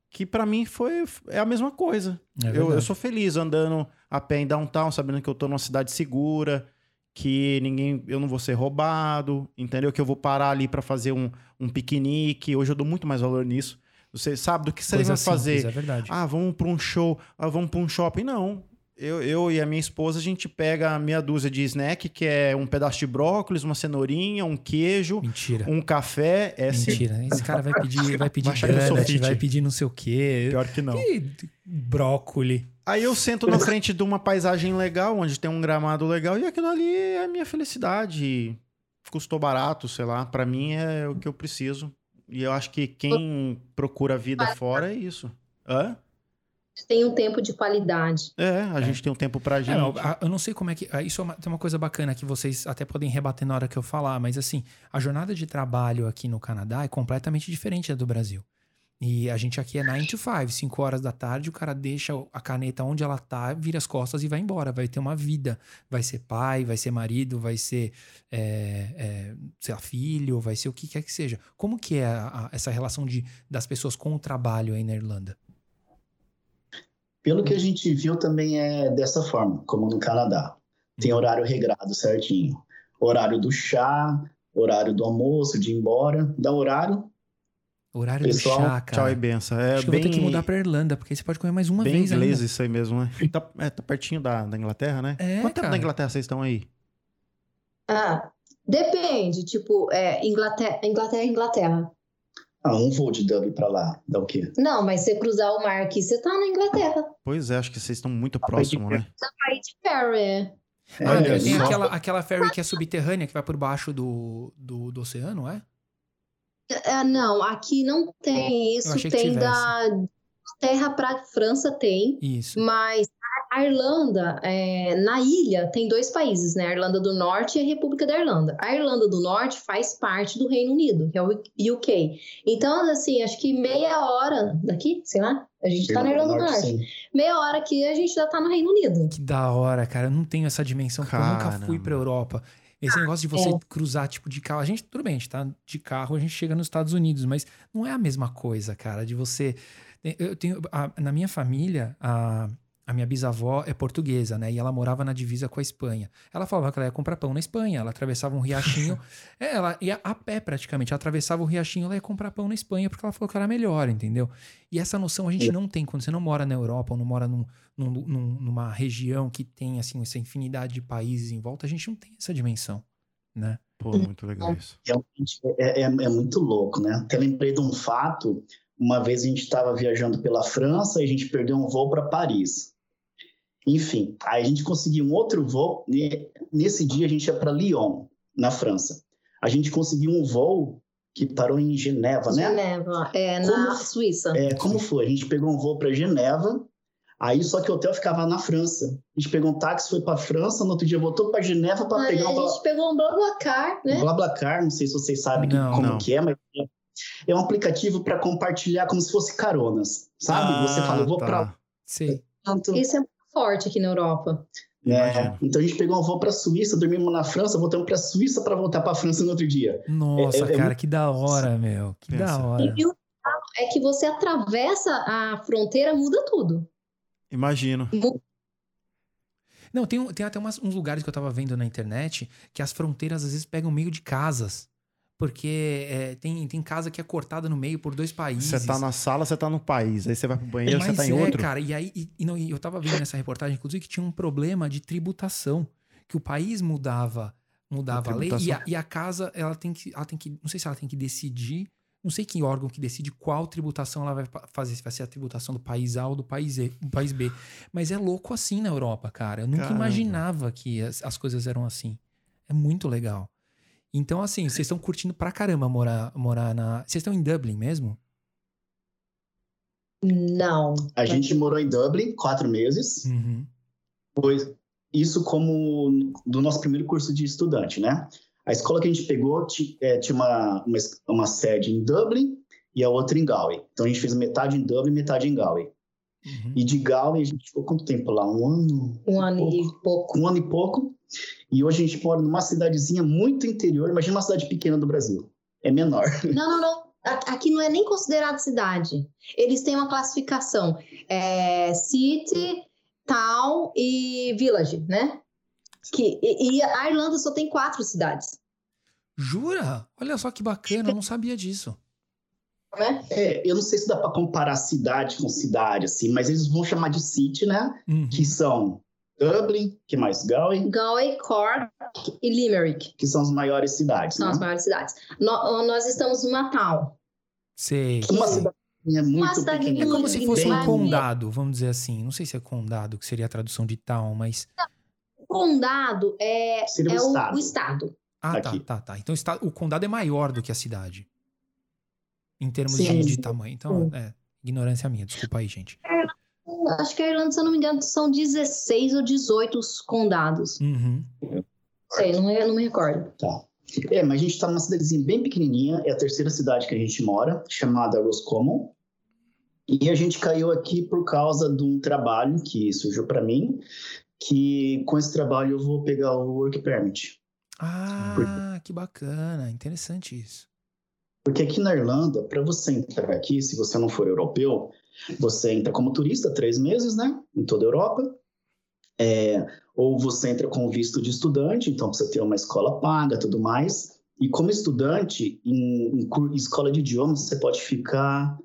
que para mim foi é a mesma coisa. É Eu, eu sou feliz andando a pé em downtown, sabendo que eu tô numa cidade segura, que ninguém, eu não vou ser roubado, entendeu? Que eu vou parar ali para fazer um, um piquenique. Hoje eu dou muito mais valor nisso. Você sabe do que você vai fazer? simples, é verdade. Ah, vamos para um show, ah, vamos para um shopping. Não. Eu, eu e a minha esposa, a gente pega meia dúzia de snack, que é um pedaço de brócolis, uma cenourinha, um queijo, Mentira. um café. É sim. Mentira. Esse cara vai pedir, vai pedir Vai donut, pedir não sei o quê. Pior que não. Ih, brócoli. Aí eu sento na frente de uma paisagem legal, onde tem um gramado legal, e aquilo ali é a minha felicidade. Custou barato, sei lá. Pra mim é o que eu preciso. E eu acho que quem procura a vida fora é isso. Hã? Tem um tempo de qualidade. É, a gente tem um tempo pra É, gente. não, eu não sei como é que. Isso é uma, tem uma coisa bacana que vocês até podem rebater na hora que eu falar, mas assim, a jornada de trabalho aqui no Canadá é completamente diferente da do Brasil. E a gente aqui é 9 to 5, 5 horas da tarde, o cara deixa a caneta onde ela tá, vira as costas e vai embora. Vai ter uma vida. Vai ser pai, vai ser marido, vai ser, é, é, sei lá, filho, vai ser o que quer que seja. Como que é a- a- essa relação de, das pessoas com o trabalho aí na Irlanda? Pelo que a gente viu, também é dessa forma, como no Canadá. Tem horário regrado certinho. Horário do chá, horário do almoço, de ir embora. Dá horário. Horário Pessoal, do chá, cara. Tchau e benção. É Acho que eu bem, vou ter que mudar pra Irlanda, porque aí você pode comer mais uma bem vez inglês ainda. isso aí mesmo, né? Tá, é, tá pertinho da, da Inglaterra, né? É, Quanto tempo cara. da Inglaterra vocês estão aí? Ah, depende, tipo, é, Inglaterra, Inglaterra, Inglaterra. Ah, um voo de Dublin pra lá. Dá o quê? Não, mas você cruzar o mar aqui, você tá na Inglaterra. Pois é, acho que vocês estão muito Rapaz, próximos, né? Aí de ferry. É, Ah, é tem só- aquela, aquela ferry que é subterrânea, que vai por baixo do, do, do oceano, é? Ah, não, aqui não tem isso. Tem da terra pra França, tem. Isso. Mas a Irlanda, é, na ilha, tem dois países, né? A Irlanda do Norte e a República da Irlanda. A Irlanda do Norte faz parte do Reino Unido, que é o UK. Então, assim, acho que meia hora daqui, sei lá, a gente tá na Irlanda do Norte. sim. Meia hora aqui, a gente já tá no Reino Unido. Que da hora, cara. Eu não tenho essa dimensão, porque eu nunca fui Caramba. pra Europa. Esse negócio de você é. cruzar, tipo, de carro. A gente, tudo bem, a gente tá de carro, a gente chega nos Estados Unidos, mas não é a mesma coisa, cara, de você. Eu tenho. a- na minha família, a, a minha bisavó é portuguesa, né? E ela morava na divisa com a Espanha. Ela falava que ela ia comprar pão na Espanha. Ela atravessava um riachinho. é, ela ia a pé praticamente. Ela atravessava o riachinho, ela ia comprar pão na Espanha porque ela falou que era melhor, entendeu? E essa noção a gente não tem quando você não mora na Europa ou não mora num, num- num- numa região que tem assim essa infinidade de países em volta, a gente não tem essa dimensão, né? Pô, muito legal isso. Realmente é, é, é muito louco, né? Até lembrei de um fato. Uma vez a gente estava viajando pela França e a gente perdeu um voo para Paris. Enfim, aí a gente conseguiu um outro voo. e Nesse dia a gente ia para Lyon, na França. A gente conseguiu um voo que parou em Geneva, né? Geneva, é na Como- Suíça. É, como foi? A gente pegou um voo para Geneva, aí só que o hotel ficava na França. A gente pegou um táxi, foi para França, no outro dia voltou para Geneva para Aí pegar a um gente pegou um BlaBlaCar, né? BlaBlaCar, não sei se vocês sabem Não, como não. que é, mas é- um aplicativo para compartilhar como se fosse caronas, sabe? Você fala, eu vou tá. para tanto. Isso é forte aqui na Europa. É, então a gente pegou um voo para Suíça, dormimos na França, voltamos para Suíça para voltar para França no outro dia. Nossa, É- é cara, muito- que da hora, meu. Que Pensa. da hora. E o é que você atravessa a fronteira, muda tudo. Imagino. Não, tem, tem até umas- uns lugares que eu tava vendo na internet que as fronteiras às vezes pegam meio de casas. Porque é, tem, tem casa que é cortada no meio por dois países. Você tá na sala, você tá no país. Aí você vai pro banheiro, Mas você tá em é, outro. cara, e aí e, e não, e eu tava vendo nessa reportagem, inclusive, que tinha um problema de tributação. Que o país mudava mudava a lei e a, e a casa, ela tem, que, ela tem que. Não sei se ela tem que decidir. Não sei que órgão que decide qual tributação ela vai fazer, se vai ser a tributação do país A ou do país, e, do país B. Mas é louco assim na Europa, cara. Eu nunca Caramba. imaginava que as, as coisas eram assim. É muito legal. Então, assim, vocês estão curtindo pra caramba morar, morar na. Vocês estão em Dublin mesmo? Não. A gente morou em Dublin quatro meses, Uhum. pois isso como do nosso primeiro curso de estudante, né? A escola que a gente pegou é, tinha uma, uma, uma sede em Dublin e a outra em Galway. Então a gente fez metade em Dublin, metade em Galway. Uhum. E de Galway a gente ficou quanto tempo lá? Um ano? Um ano e pouco. Um ano e pouco. E hoje a gente mora numa cidadezinha muito interior. Imagina uma cidade pequena do Brasil. É menor. Não, não, não. Aqui não é nem considerado cidade. Eles têm uma classificação. É city, town e village, né? Que, e, e a Irlanda só tem quatro cidades. Jura? Olha só que bacana, eu não sabia disso. Né? É, eu não sei se dá para comparar cidade com cidade, assim, mas eles vão chamar de city, né? Uhum. Que são Dublin, que mais? Galway, Galway, Cork e Limerick que são as maiores cidades, são né? as maiores cidades. No- nós estamos numa town. Sei. Uma cidade muito cidade É pequena. como se fosse um condado, vamos dizer assim. Não sei se é condado, que seria a tradução de town, mas. O condado é, Seria o é o, estado. o estado. Ah, Aqui. tá, tá, tá. Então o condado é maior do que a cidade. Em termos de, de tamanho. Então, é. Ignorância minha, desculpa aí, gente. Acho que a Irlanda, se eu não me engano, são 16 ou 18 os condados. Uhum. Não sei, não, eu não me recordo. Tá. É, mas a gente está numa cidadezinha bem pequenininha, é a terceira cidade que a gente mora, chamada Roscommon. E a gente caiu aqui por causa de um trabalho que surgiu para mim, que com esse trabalho eu vou pegar o work permit. Ah, que bacana. Interessante isso. Porque aqui na Irlanda, para você entrar aqui, se você não for europeu, você entra como turista três meses, né? Em toda a Europa. É, ou você entra com visto de estudante, então precisa ter uma escola paga, tudo mais. E como estudante, em, em escola de idiomas, você pode ficar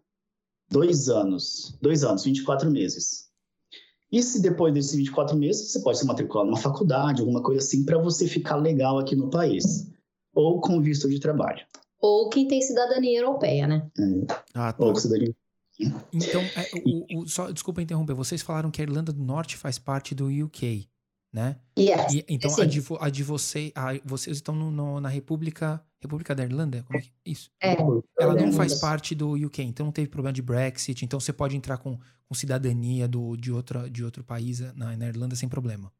dois anos, dois anos, 24 meses. E se depois desses 24 meses, você pode se matricular numa faculdade, alguma coisa assim, para você ficar legal aqui no país. Ou com visto de trabalho. Ou quem tem cidadania europeia, né? É. Ah, tá. Ou com cidadania. Então, é, o, o- só, desculpa interromper, vocês falaram que a Irlanda do Norte faz parte do UK, né? Yes. E, então, sim. a de, a de você, a- vocês estão no- no- na República, República da Irlanda? Como é que, isso. É. Ela não Irlanda. faz parte do UK, então não teve problema de Brexit, então você pode entrar com, com cidadania do, de, outra, de outro país na, na Irlanda sem problema.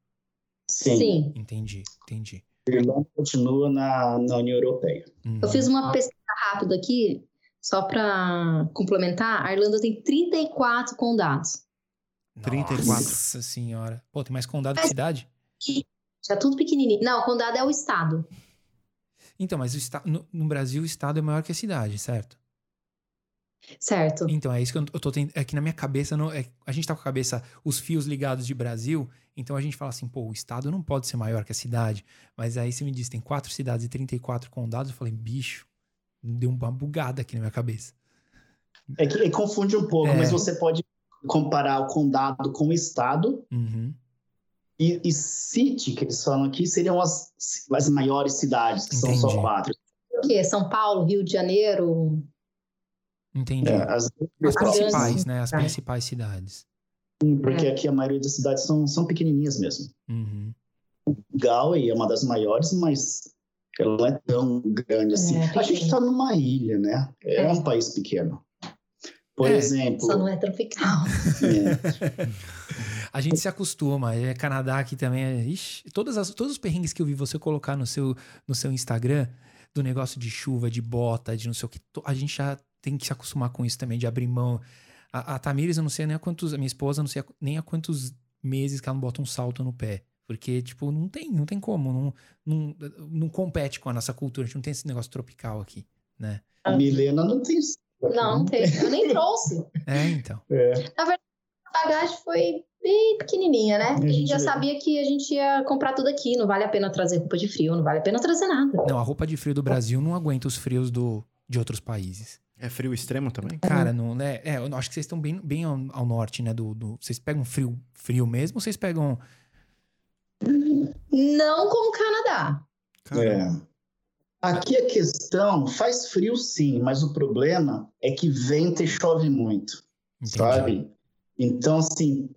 Sim. Sim. Entendi, entendi. A Irlanda continua na, na União Europeia. Uhum. Eu fiz uma pesquisa rápida aqui, só para complementar. A Irlanda tem 34 condados. 34. Nossa senhora. Pô, tem mais condado que cidade? Já tudo pequenininho. Não, condado é o estado. Então, mas o esta- no, no Brasil o estado é maior que a cidade, certo? Certo. Então, é isso que eu, eu tô tendo. É que na minha cabeça, não- é- a gente tá com a cabeça, os fios ligados de Brasil, então a gente fala assim, pô, o estado não pode ser maior que a cidade. Mas aí você me diz, tem quatro cidades e 34 condados, eu falei, bicho, deu uma bugada aqui na minha cabeça. É que é, confunde um pouco, É. mas você pode comparar o condado com o estado Uhum. e, e city, que eles falam aqui, seriam as, as maiores cidades, que são Entendi. só quatro. O quê? São Paulo, Rio de Janeiro. Entendi. É, as, As As principais, grandes né? As cidades. principais cidades. porque aqui a maioria das cidades são, são pequenininhas mesmo. Uhum. Galway é uma das maiores, mas ela não é tão grande assim. É, a gente está numa ilha, né? É, É. um país pequeno. Por É, exemplo, Só não é tropical. é, A gente se acostuma. É, Canadá aqui também é. Ixi, todas as, todos os perrengues que eu vi você colocar no seu, no seu Instagram, do negócio de chuva, de bota, de não sei o que, a gente já tem que se acostumar com isso também, de abrir mão. A, a Tamires, eu não sei nem a quantos. A minha esposa, eu não sei a- nem a quantos meses que ela não bota um salto no pé. Porque, tipo, não tem, não tem como. Não, não, não compete com a nossa cultura. A gente não tem esse negócio tropical aqui, né? a Milena não tem. Não, não tem. Eu nem trouxe. É, então. É. A bagagem foi bem pequenininha, né? A E gente já sabia que a gente ia comprar tudo aqui. Não vale a pena trazer roupa de frio, não vale a pena trazer nada. Não, a roupa de frio do Brasil não aguenta os frios do, de outros países. É frio extremo também? Cara, não, né? É, eu acho que vocês estão bem, bem ao, ao norte, né? Do, do- vocês pegam frio, frio mesmo ou vocês pegam. Não como o Canadá. É. Aqui a questão faz frio sim, mas o problema é que venta e chove muito, Entendi. sabe? Então, assim,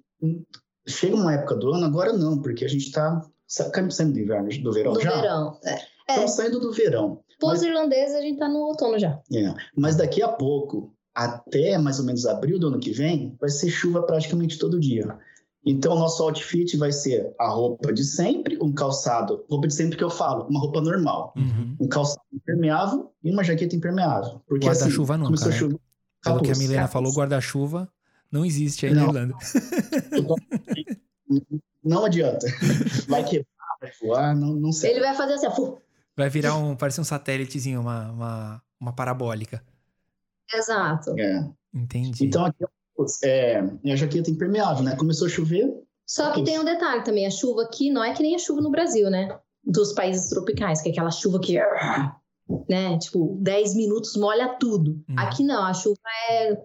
chega uma época do ano, agora não, porque a gente tá sa- saindo do inverno, do verão No já. verão. É. Estamos saindo do verão. Pós-irlandês, a gente tá no outono já. É, mas daqui a pouco, até mais ou menos abril do ano que vem, vai ser chuva praticamente todo dia. Então, nosso outfit vai ser a roupa de sempre, um calçado, roupa de sempre que eu falo, uma roupa normal, Uhum. um calçado impermeável e uma jaqueta impermeável. Porque assim, Guarda-chuva nunca, começou a né? chover, Pelo que a. Milena falou, guarda-chuva não existe aí na Não. Irlanda. Não adianta. Vai quebrar, vai voar, não, não sei. Ele vai fazer assim, fu. Vai virar um. Parece um satélitezinho, uma, uma, uma parabólica. Exato. É. Entendi. Então, aqui é, é a jaqueta impermeável, né? Começou a chover, Só que tem um detalhe também, a chuva aqui não é que nem a chuva no Brasil, né? Dos países tropicais, que é aquela chuva que, né, tipo, 10 minutos molha tudo. Hum. Aqui não, a chuva é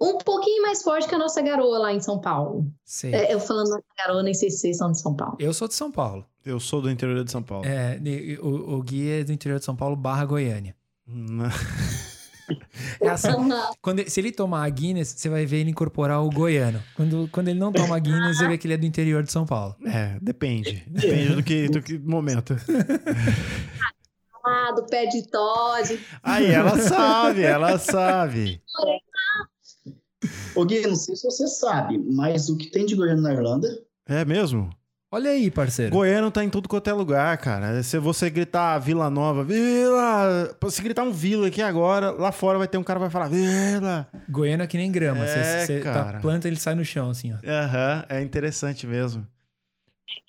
um pouquinho mais forte que a nossa garoa lá em São Paulo. Sei. É, eu falando nossa garoa, nem sei se vocês são de São Paulo. Eu sou de São Paulo. Eu sou do interior de São Paulo. É, o, o Gui é do interior de São Paulo barra Goiânia. Não. É assim, quando, se ele tomar a Guinness, você vai ver ele incorporar o goiano. Quando, quando ele não toma a Guinness, você vê que ele é do interior de São Paulo. É, depende. Depende do que, do que momento. Ah, do pé de Todd. Aí, ela sabe, ela sabe. Ô Gui, não sei se você sabe, mas o que tem de goiano na Irlanda É mesmo? Olha aí, parceiro. Goiano tá em tudo quanto é lugar, cara. Se você gritar Vila Nova, Vila! Se gritar um Vila aqui agora, lá fora vai ter um cara que vai falar Vila! Goiano é que nem grama. Você, É, você tá- cara. planta, ele sai no chão, assim, ó. Aham, é interessante mesmo.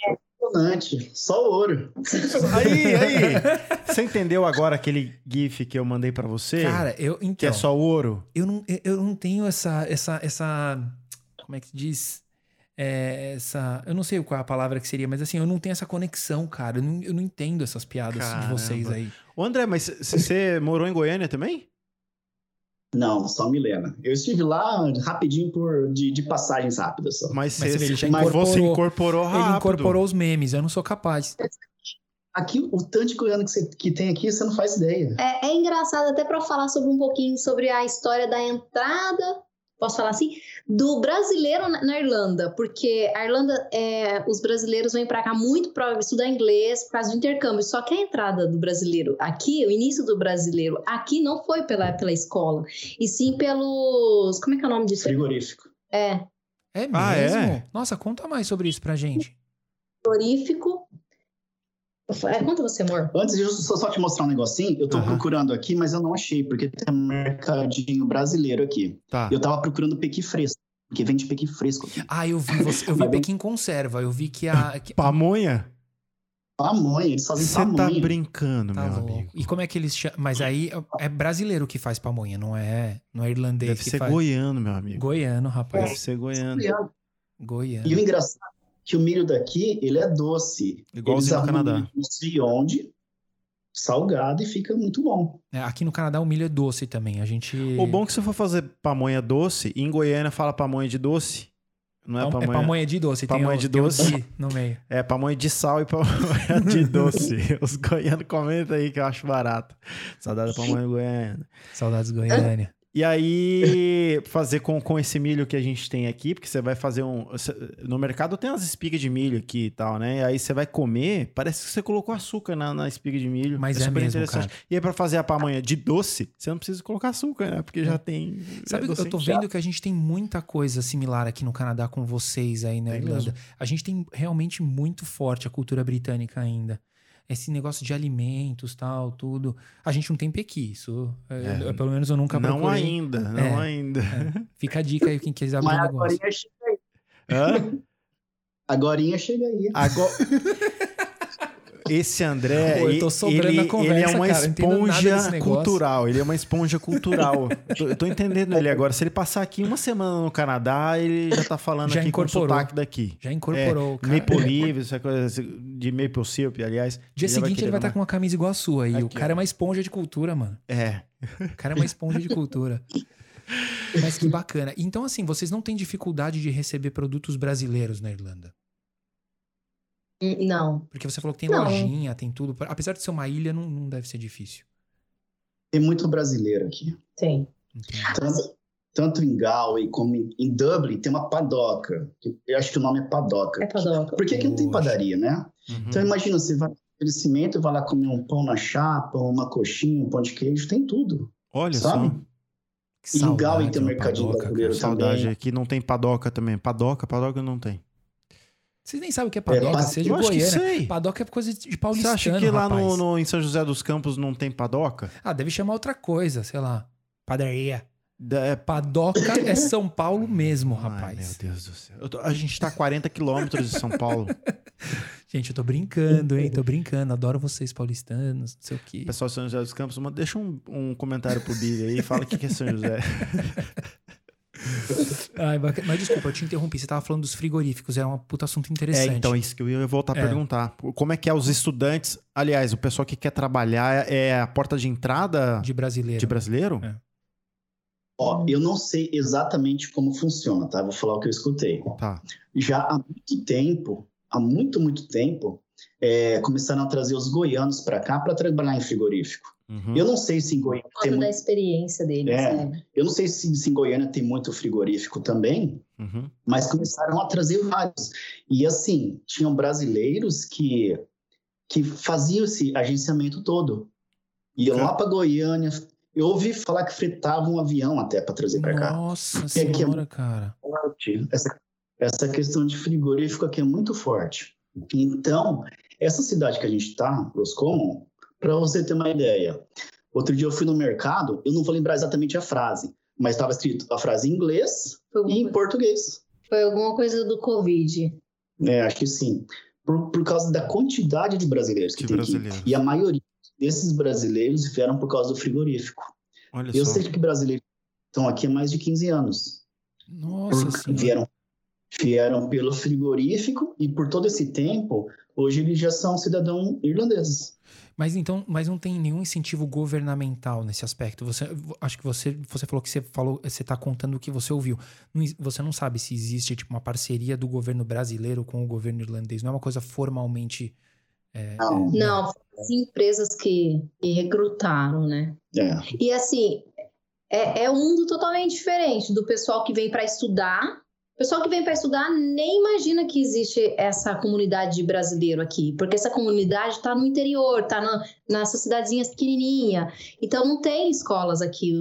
Eu impressionante. Só ouro. Aí, aí. Você entendeu agora aquele GIF que eu mandei pra você? Cara, eu que então, é só ouro? eu não eu não tenho essa essa essa como é que se diz? É, essa, eu não sei qual é a palavra que seria, mas assim, eu não tenho essa conexão, cara. Eu não, eu não entendo essas piadas de vocês Caramba. aí. Ô, André, mas você morou em Goiânia também? Não, só Milena. Eu estive lá rapidinho por de, de passagens rápidas só. Mas, Mas você, mas incorporou- você incorporou rápido. Ele incorporou os memes, eu não sou capaz. Aqui, o tanto de goiano que, você, que tem aqui, você não faz ideia. É, é engraçado até para falar sobre um pouquinho sobre a história da entrada, posso falar assim, do brasileiro na, na Irlanda, porque a Irlanda, é, os brasileiros vêm para cá muito para estudar inglês por causa do intercâmbio. Só que a entrada do brasileiro aqui, o início do brasileiro aqui não foi pela, pela escola, e sim pelos, como é que é o nome disso? Frigorífico. É, É mesmo? Ah, é? Nossa, conta mais sobre isso pra gente. frigorífico. É, conta você, amor. Antes de eu só, só te mostrar um negocinho, eu tô Aham. procurando aqui, mas eu não achei, porque tem um mercadinho brasileiro aqui. Tá. Eu tava procurando pequi fresco, porque vende pequi fresco aqui. Ah, eu vi você, eu vi eu- Pequim conserva, eu vi que a que- Pamonha? Pamonha, eles fazem Você tá pamonha. brincando, tá meu louco. amigo. E como é que eles chamam? Mas aí é brasileiro que faz pamonha, não é, não é irlandês Deve que ser faz. goiano, meu amigo. Goiano, rapaz. Deve ser goiano. Goiano. E o engraçado é que o milho daqui, ele é doce. Igualzinho no Canadá. Não sei onde, salgado e fica muito bom. É, aqui no Canadá o milho é doce também. A gente. O bom é que se for fazer pamonha doce, em Goiânia fala pamonha de doce. Não é, é pamonha. pamonha de doce. tem pamonha o- de tem o doce. no meio. É pamonha de sal e pamonha de doce. Os goianos comentam aí que eu acho barato. Saudade da pamonha goiana. Saudades Goiânia. E aí, fazer com, com esse milho que a gente tem aqui, porque você vai fazer um. No mercado tem umas espigas de milho aqui e tal, né? E aí você vai comer, parece que você colocou açúcar na, na espiga de milho. Mas é super mesmo, interessante. cara. E aí, pra fazer a pamonha de doce, você não precisa colocar açúcar, né? Porque já tem. Sabe, é que eu tô vendo que a gente tem muita coisa similar aqui no Canadá com vocês aí na Tem Irlanda. A gente tem realmente muito forte a cultura britânica ainda. Esse negócio de alimentos, tal, tudo. A gente não tem pequi, isso. é, É. eu- pelo menos eu nunca Não procurei. ainda, não É. ainda. Fica a dica aí quem quiser abrir Mas um negócio. agora chega aí. Hã? Agorinha chega aí. Agora. Esse André, Pô, eu tô ele, sobrando ele, na conversa, ele é uma cara, esponja cultural. Ele é uma esponja cultural. tô, eu tô entendendo ele agora. Se ele passar aqui uma semana no Canadá, ele já tá falando Já aqui com o incorporou. sotaque daqui. Já incorporou, cara. Maple leaves, essa coisa assim, de maple syrup, aliás. Dia seguinte ele vai estar com uma camisa igual a sua aí. o Aqui, cara ó. é uma esponja de cultura, mano. É. O cara é uma esponja de cultura. Mas que bacana. Então, assim, vocês não têm dificuldade de receber produtos brasileiros na Irlanda? Hum, Não. Porque você falou que tem Não. lojinha, tem tudo. Apesar de ser uma ilha, não, não deve ser difícil. Tem muito brasileiro aqui. Tem. Entende? Tanto, tanto em Galway como em, em Dublin tem uma padoca. que Eu acho que o nome é padoca. É padoca. Porque aqui não tem padaria, né? Uhum. Então imagina, você vai no estabelecimento e vai lá comer um pão na chapa, uma coxinha, um pão de queijo, tem tudo. Olha sabe? só. Que E em Galway saudade, tem um mercadinho padoca, brasileiro cara. também. Saudade. Aqui não tem padoca também. Padoca, padoca não tem. Vocês nem sabem o que é padoca, mas- seja Eu acho que Goiânia. sei. Padoca é coisa de Você paulistano, acha que lá no, no- em São José dos Campos não tem padoca? Ah, deve chamar outra coisa, sei lá. Padaria. Da- é Padoca é São Paulo mesmo, Ai, rapaz. meu Deus do céu. Tô- a gente tá a 40 quilômetros de São Paulo. Gente, eu tô brincando, hein? Tô brincando. Adoro vocês paulistanos, não sei o quê. Pessoal de São José dos Campos, manda- deixa um, um comentário pro Billy aí e fala o que, que é São José. Ai, bacana. Mas desculpa, eu te interrompi. Você tava falando dos frigoríficos, era um puta assunto É, interessante. então, isso que eu ia voltar a É. perguntar. Como é que é os estudantes? Aliás, o pessoal que quer trabalhar é a porta de entrada De brasileiro. de brasileiro? É. Ó, eu não sei exatamente como funciona, tá? Vou falar o que eu escutei. Tá. Já há muito tempo, há muito, muito tempo, é, começaram a trazer os goianos para cá para trabalhar em frigorífico. Uhum. Eu não sei se em Goiânia Por tem causa da muito, experiência deles, É. né? eu não sei se, se em Goiânia tem muito frigorífico também, Uhum. mas começaram a trazer vários. E assim, tinham brasileiros que, que faziam esse agenciamento todo. Iam lá para Goiânia. Eu ouvi falar que fretavam um avião até para trazer para cá. Nossa Que aqui é- senhora, cara. Forte. Essa, essa questão de frigorífico aqui é muito forte. Então, essa cidade que a gente está, Roscommon, para você ter uma ideia, outro dia eu fui no mercado, eu não vou lembrar exatamente a frase, mas estava escrito a frase em inglês Foi e em português. foi alguma coisa do Covid. É, acho que sim. por, por causa da quantidade de brasileiros que De tem brasileiros. aqui. E a maioria desses brasileiros vieram por causa do frigorífico. Olha Eu só. sei que brasileiros estão aqui há mais de 15 anos. Nossa senhora. vieram, vieram pelo frigorífico e por todo esse tempo, hoje eles já são cidadãos irlandeses. Mas então, mas não tem nenhum incentivo governamental nesse aspecto. Você, acho que você, você falou que você falou, você está contando o que você ouviu. Não você não sabe se existe tipo uma parceria do governo brasileiro com o governo irlandês. Não é uma coisa formalmente. É, Não. Não, as empresas que, que recrutaram, né? É. E assim, é, é um mundo totalmente diferente do pessoal que vem para estudar. O pessoal que vem para estudar nem imagina que existe essa comunidade de brasileiro aqui, porque essa comunidade está no interior, está nessas cidadezinhas pequenininhas. Então não tem escolas aqui,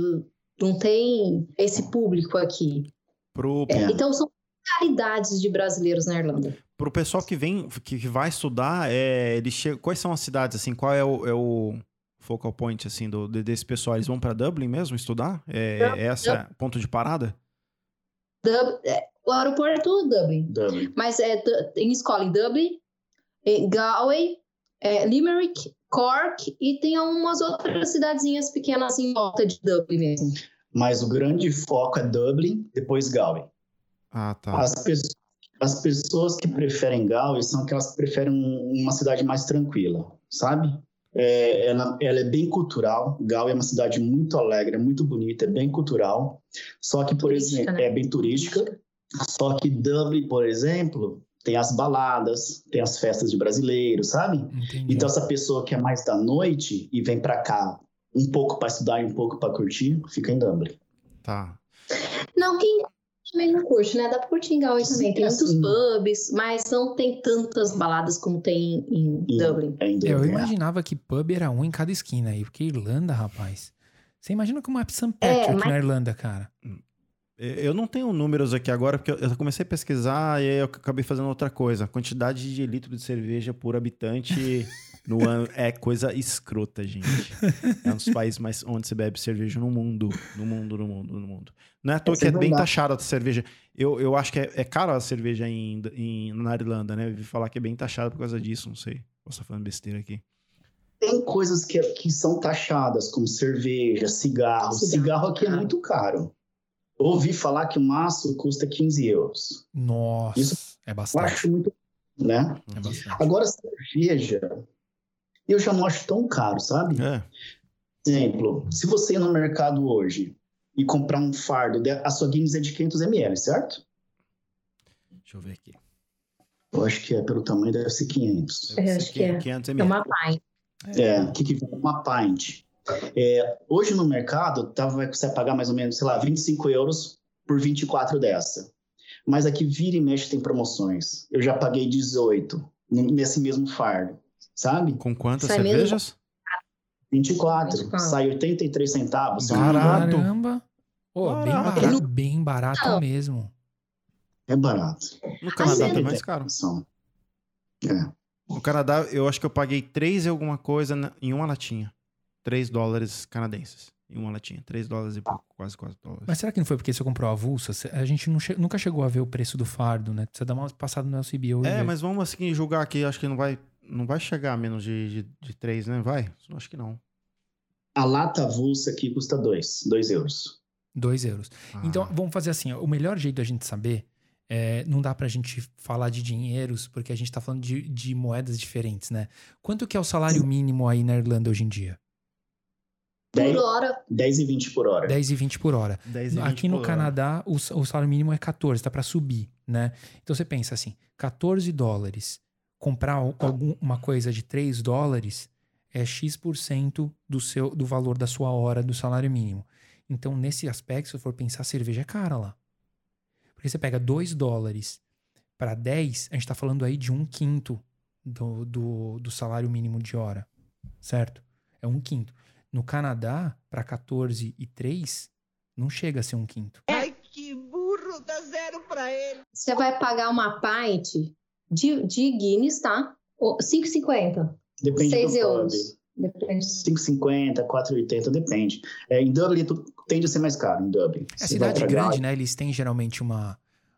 não tem esse público aqui. Pro, É. Então são caridades de brasileiros na Irlanda. Pro pessoal que vem, que, que vai estudar, é, eles chegam, quais são as cidades, assim, qual é o, é o focal point, assim, do, de- desse pessoal? Eles vão para Dublin mesmo estudar? É, é essa ponto de parada? Dub- é, o aeroporto é Dublin. Dublin. Mas é, tem escola em Dublin, em Galway, é, Limerick, Cork e tem algumas outras cidadezinhas pequenas em volta de Dublin mesmo. Mas o grande foco é Dublin, depois Galway. Ah, tá. As, pessoas, as pessoas que preferem Galway são aquelas que preferem um- uma cidade mais tranquila, sabe? É, ela, ela é bem cultural. Galway é uma cidade muito alegre, é muito bonita, é bem cultural. Só que, por Turística, exemplo, né? é bem turística. Só que Dublin, por exemplo, tem as baladas, tem as festas de brasileiros, sabe? Entendi. Então, essa pessoa que é mais da noite e vem pra cá um pouco para estudar e um pouco para curtir, fica em Dublin. Tá. Não, quem também não curte, né? Dá pra curtir em Galway também. Sim, Tem muitos assim. pubs, mas não tem tantas baladas como tem em Em- Dublin. É em É, eu Dublin. é. imaginava que pub era um em cada esquina aí, porque Irlanda, rapaz. Você imagina como é St. Patrick mas- na Irlanda, cara. Eu não tenho números aqui agora, porque eu- eu comecei a pesquisar e aí eu acabei fazendo outra coisa. A quantidade de litro de cerveja por habitante é coisa escrota, gente. É um dos países mais onde se bebe cerveja no mundo. No mundo, no mundo, no mundo. Não é à toa Essa que é bem taxada a cerveja. Eu, eu acho que é, é caro a cerveja em, em- na Irlanda, né? Eu vi falar que é bem taxada por causa disso, não sei. Posso estar falando besteira aqui. Tem coisas que, que são taxadas, como cerveja, cigarro. Cigarro, Cigarro aqui é muito caro. Ouvi falar que o maço custa 15 euros. Nossa, Isso- é Eu bastante. acho muito, né? É bastante. Agora, cerveja, eu já não acho tão caro, sabe? É. Exemplo, se você ir no mercado hoje e comprar um fardo, a sua Guinness é de 500 ml, certo? Deixa eu ver aqui. Eu acho que é pelo tamanho, deve ser 500. Eu acho que é. 500 É ml. uma pint. É, o que, que vem? Uma pint. É, hoje no mercado, tá, vai você vai pagar mais ou menos, sei lá, 25 euros por 24 dessa. Mas aqui vira e mexe tem promoções. Eu já paguei 18 no- nesse mesmo fardo, sabe? Com quantas Sai mesmo? cervejas? 24. 24. Sai 83 centavos. Barato. Caramba. Pô, bem Barato. barato, bem barato Não. mesmo. É barato. No Canadá Assim, tá mais caro. É. No Canadá, eu acho que eu paguei 3 e alguma coisa na- em uma latinha. 3 dólares canadenses em uma latinha. 3 dólares e pouco, quase 4 dólares. Mas será que não foi porque você comprou avulsa? A gente não che- nunca chegou a ver o preço do fardo, né? Precisa dar uma passada no LCBO. é, mas vamos assim julgar aqui. Acho que não vai, não vai chegar a menos de, de, de 3, né? Vai? Acho que não. A lata avulsa aqui custa 2, 2 euros. Dois euros. Então, Ah, vamos fazer assim: ó, o melhor jeito da gente saber. É, não dá pra gente falar de dinheiros, porque a gente tá falando de, de moedas diferentes, né? Quanto que é o salário mínimo aí na Irlanda hoje em dia? Por 10, hora, 10 e 20 por hora. 10 e 20 por hora. 10 e 20 Aqui no hora. Canadá, o, s- o salário mínimo é 14, tá para subir, né? Então você pensa assim, 14 dólares, comprar al- algum- uma coisa de 3 dólares é X% do, seu, do valor da sua hora do salário mínimo. Então, nesse aspecto, se eu for pensar, a cerveja é cara lá. Porque você pega 2 dólares para 10, a gente tá falando aí de um quinto do, do, do salário mínimo de hora, certo? É um quinto. No Canadá, para 14 e 3, não chega a ser um quinto. Ai, que burro, dá zero pra ele. você vai pagar uma pint de, de Guinness, tá? O- 5,50. Depende 6 do euros. pub. Depende. 5,50, 4,80, depende. É, em Dublin tu- tende a ser mais caro, em Dublin. É cidade grande, né? Eles têm geralmente uma,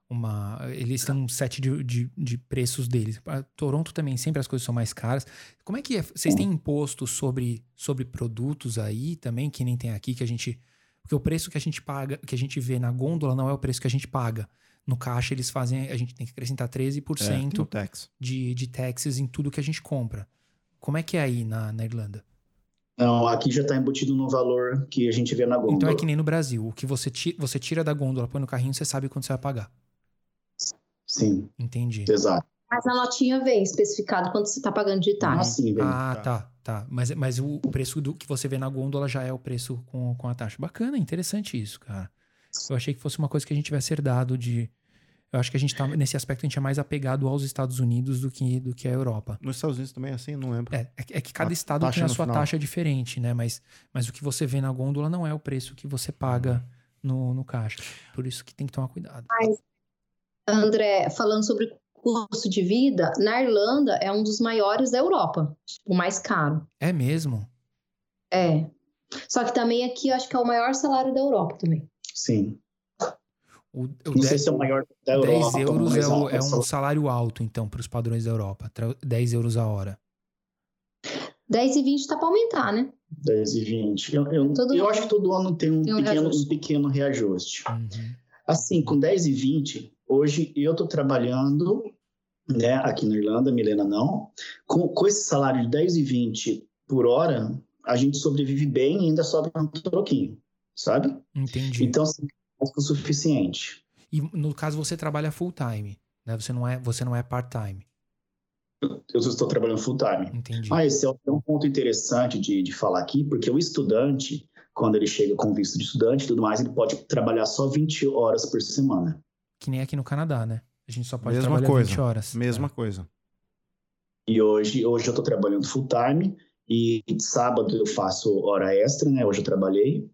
uma. Eles têm um set de, de, de preços deles. Pra Toronto também, sempre as coisas são mais caras. Como é que é? Vocês têm imposto sobre, sobre produtos aí também, que nem tem aqui, que a gente. Porque o preço que a gente paga, que a gente vê na gôndola não é o preço que a gente paga. No caixa, eles fazem. A gente tem que acrescentar 13% É, o tax. de, de taxes em tudo que a gente compra. Como é que é aí na, na Irlanda? Não, aqui já está embutido no valor que a gente vê na gôndola. Então é que nem no Brasil. O que você, ti, você tira da gôndola, põe no carrinho, você sabe quanto você vai pagar. Sim, Entendi. exato. Mas na notinha vem especificado quanto você tá pagando de Ah, taxa. sim, vem. Ah, tá, tá. Mas, mas o o preço do que você vê na gôndola já é o preço com, com a taxa. Bacana, interessante isso, cara. Eu achei que fosse uma coisa que a gente tivesse herdado de. Eu acho que a gente tá. Nesse aspecto, a gente é mais apegado aos Estados Unidos do que, do que a Europa. Nos Estados Unidos também é assim? Não lembro. É, é que- é que cada A estado tem a sua final. taxa diferente, né? Mas, mas o que você vê na gôndola não é o preço que você paga no, no caixa. Por isso que tem que tomar cuidado. André, falando sobre custo de vida, na Irlanda é um dos maiores da Europa, o mais caro. É mesmo? É. Só que também aqui eu acho que é o maior salário da Europa também. Sim. O, o Não sei 10, se é o maior da 10 Europa. euros mas é, o- é um salário alto, então, para os padrões da Europa. Tra- 10 euros a hora. 10 e 20 tá para aumentar, né? 10 e 20. Eu, eu, Todo eu ano acho que todo ano tem um, tem um pequeno, reajuste. um pequeno reajuste. Uhum. Assim, com 10 e 20, hoje eu estou trabalhando, né, aqui na Irlanda, Milena não, com, com esse salário de 10 e 20 por hora, a gente sobrevive bem e ainda sobra um troquinho, sabe? Entendi. Então, assim, é o suficiente. E no caso você trabalha full time, né? Você não é, você não é part-time. Eu estou trabalhando full time. Entendi. Ah, esse é um ponto interessante de, de falar aqui, porque o estudante, quando ele chega com visto de estudante e tudo mais, ele pode trabalhar só 20 horas por semana. Que nem aqui no Canadá, né? A gente só pode Mesma trabalhar coisa. 20 horas. Mesma É. coisa. E hoje, hoje eu estou trabalhando full time e sábado eu faço hora extra, né? Hoje eu trabalhei.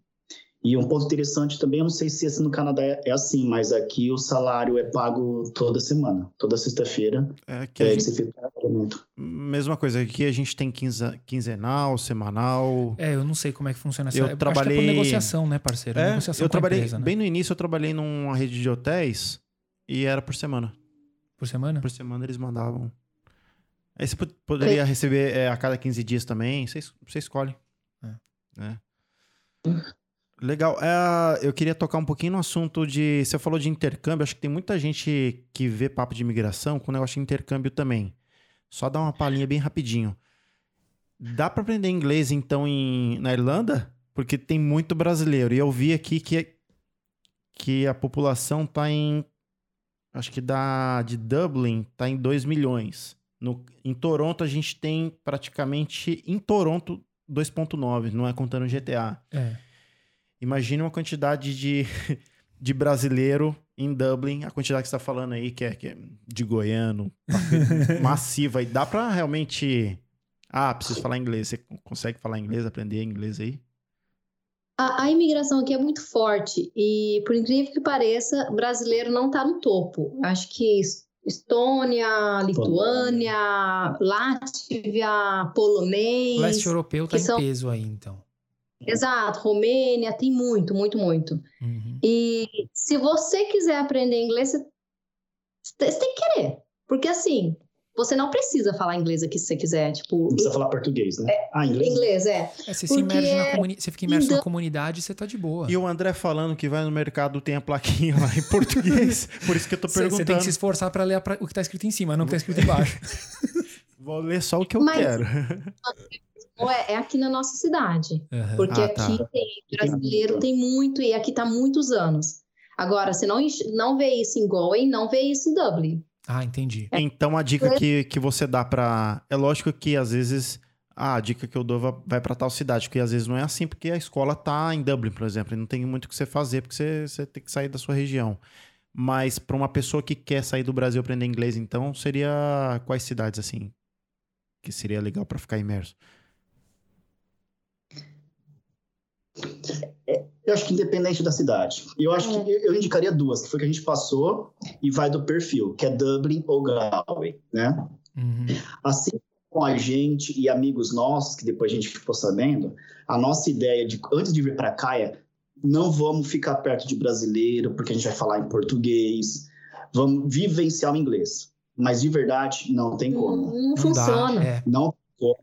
E um ponto interessante também, eu não sei se esse no Canadá é, é assim, mas aqui o salário é pago toda semana, toda sexta-feira. É que a É, gente- que você fez o pagamento. mesma coisa. Aqui a gente tem quinzenal, semanal. É, eu não sei como é que funciona essa. Eu Acho que é trabalhei- por negociação, né, parceiro? É, negociação eu trabalhei empresa, né? bem no início, eu trabalhei numa rede de hotéis e era por semana. Por semana? Por semana eles mandavam. Aí você po- poderia receber é, a cada 15 dias também, você, você escolhe. É. Legal. É, eu queria tocar um pouquinho no assunto de. Você falou de intercâmbio, acho que tem muita gente que vê papo de imigração com negócio de intercâmbio também. Só dar uma palhinha bem rapidinho. Dá para aprender inglês, então, em, na Irlanda? Porque tem muito brasileiro. E eu vi aqui que, que a população tá em. Acho que da, de Dublin tá em 2 milhões. No, em Toronto, a gente tem praticamente. Em Toronto, 2,9, não é contando GTA. É. Imagine uma quantidade de, de brasileiro em Dublin, a quantidade que você está falando aí, que é, que é de goiano, massiva. E dá para realmente. Ah, preciso falar inglês. Você consegue falar inglês, aprender inglês aí? A, a imigração aqui é muito forte e, por incrível que pareça, brasileiro não está no topo. Acho que Es- Estônia, Lituânia, Látvia, polonês. Leste europeu tá que em são- peso aí, então. Exato, Romênia, tem muito, muito, muito. Uhum. E se você quiser aprender inglês, você, tem que querer. Porque assim, você não precisa falar inglês aqui se você quiser. Tipo, Não precisa falar português, né? ah, inglês? inglês, é. É, você se Porque imerge na comunidade. Você fica imerso na ainda- comunidade e você tá de boa. E o André falando que vai no mercado tem a plaquinha lá em português. Por isso que eu tô Você você perguntando. tem que se esforçar pra ler pra- o que tá escrito em cima, não o que tá escrito embaixo. Vou ler só o que eu Mas- quero. É, é aqui na nossa cidade. Aham. Porque Ah, tá. aqui tem brasileiro, tem muito, e aqui tá há muitos anos. Agora, você não, não vê isso em Galway, não vê isso em Dublin. Ah, entendi. Então a dica que, que você dá pra. É lógico que às vezes. Ah, a dica que eu dou va- vai pra tal cidade, porque às vezes não é assim, porque a escola tá em Dublin, por exemplo, e não tem muito o que você fazer, porque você, você tem que sair da sua região. Mas pra uma pessoa que quer sair do Brasil e aprender inglês, então, seria quais cidades assim? Que seria legal pra ficar imerso? Eu acho que independente da cidade. Eu acho que eu eu indicaria duas, que foi que a gente passou e vai do perfil, que é Dublin ou Galway, né? Uhum. Assim com a gente e amigos nossos, que depois a gente ficou sabendo, a nossa ideia de antes de vir para cá é não vamos ficar perto de brasileiro, porque a gente vai falar em português. vamos vivenciar o inglês. Mas de verdade, não tem como. Não, não Não funciona. dá, é. Não tem como.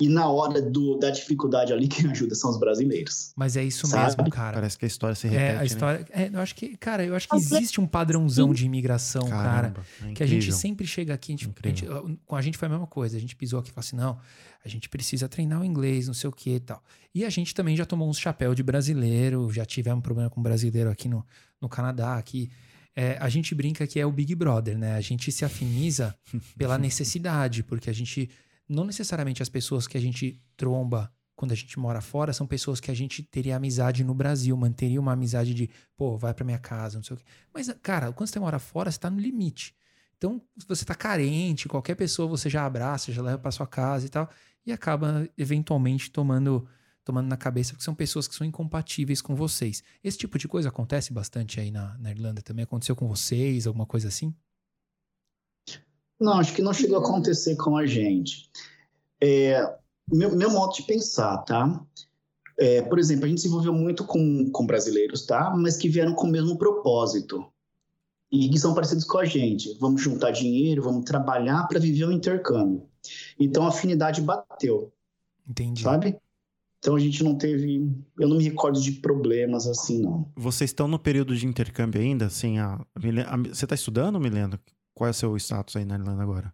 E na hora do, da dificuldade ali, quem ajuda são os brasileiros. Mas é isso Sabe? mesmo, cara. Parece que a história se repete, É, a né? história. é, eu acho que, cara, eu acho que é- existe um padrãozão de imigração, cara. Caramba, é Que a gente incrível. sempre chega aqui, a gente- a gente- com a gente foi a mesma coisa. A gente pisou aqui e falou assim: não, a gente precisa treinar o inglês, não sei o que e tal. E a gente também já tomou uns chapéu de brasileiro, já tivemos problema com brasileiro aqui no, no Canadá. Aqui. É, a gente brinca que é o Big Brother, né? A gente se afiniza pela necessidade, porque a gente. Não necessariamente as pessoas que a gente tromba quando a gente mora fora são pessoas que a gente teria amizade no Brasil, manteria uma amizade de, pô, vai pra minha casa, não sei o quê. Mas, cara, quando você mora fora, você tá no limite. Então, você tá carente, qualquer pessoa você já abraça, já leva pra sua casa e tal, e acaba eventualmente tomando tomando na cabeça, porque são pessoas que são incompatíveis com vocês. Esse tipo de coisa acontece bastante aí na, na Irlanda também? Aconteceu com vocês, alguma coisa assim? Não, acho que não chegou a acontecer com a gente. É, meu, meu modo de pensar, tá? É, por exemplo, a gente se envolveu muito com, com brasileiros, tá? Mas que vieram com o mesmo propósito. E que são parecidos com a gente. Vamos juntar dinheiro, vamos trabalhar para viver o intercâmbio. Então a afinidade bateu, Entendi. sabe? Então a gente não teve. Eu não me recordo de problemas assim, não. Vocês estão no período de intercâmbio ainda? Assim, a, a a- você está estudando, Milena? Qual é o seu status aí na Irlanda agora?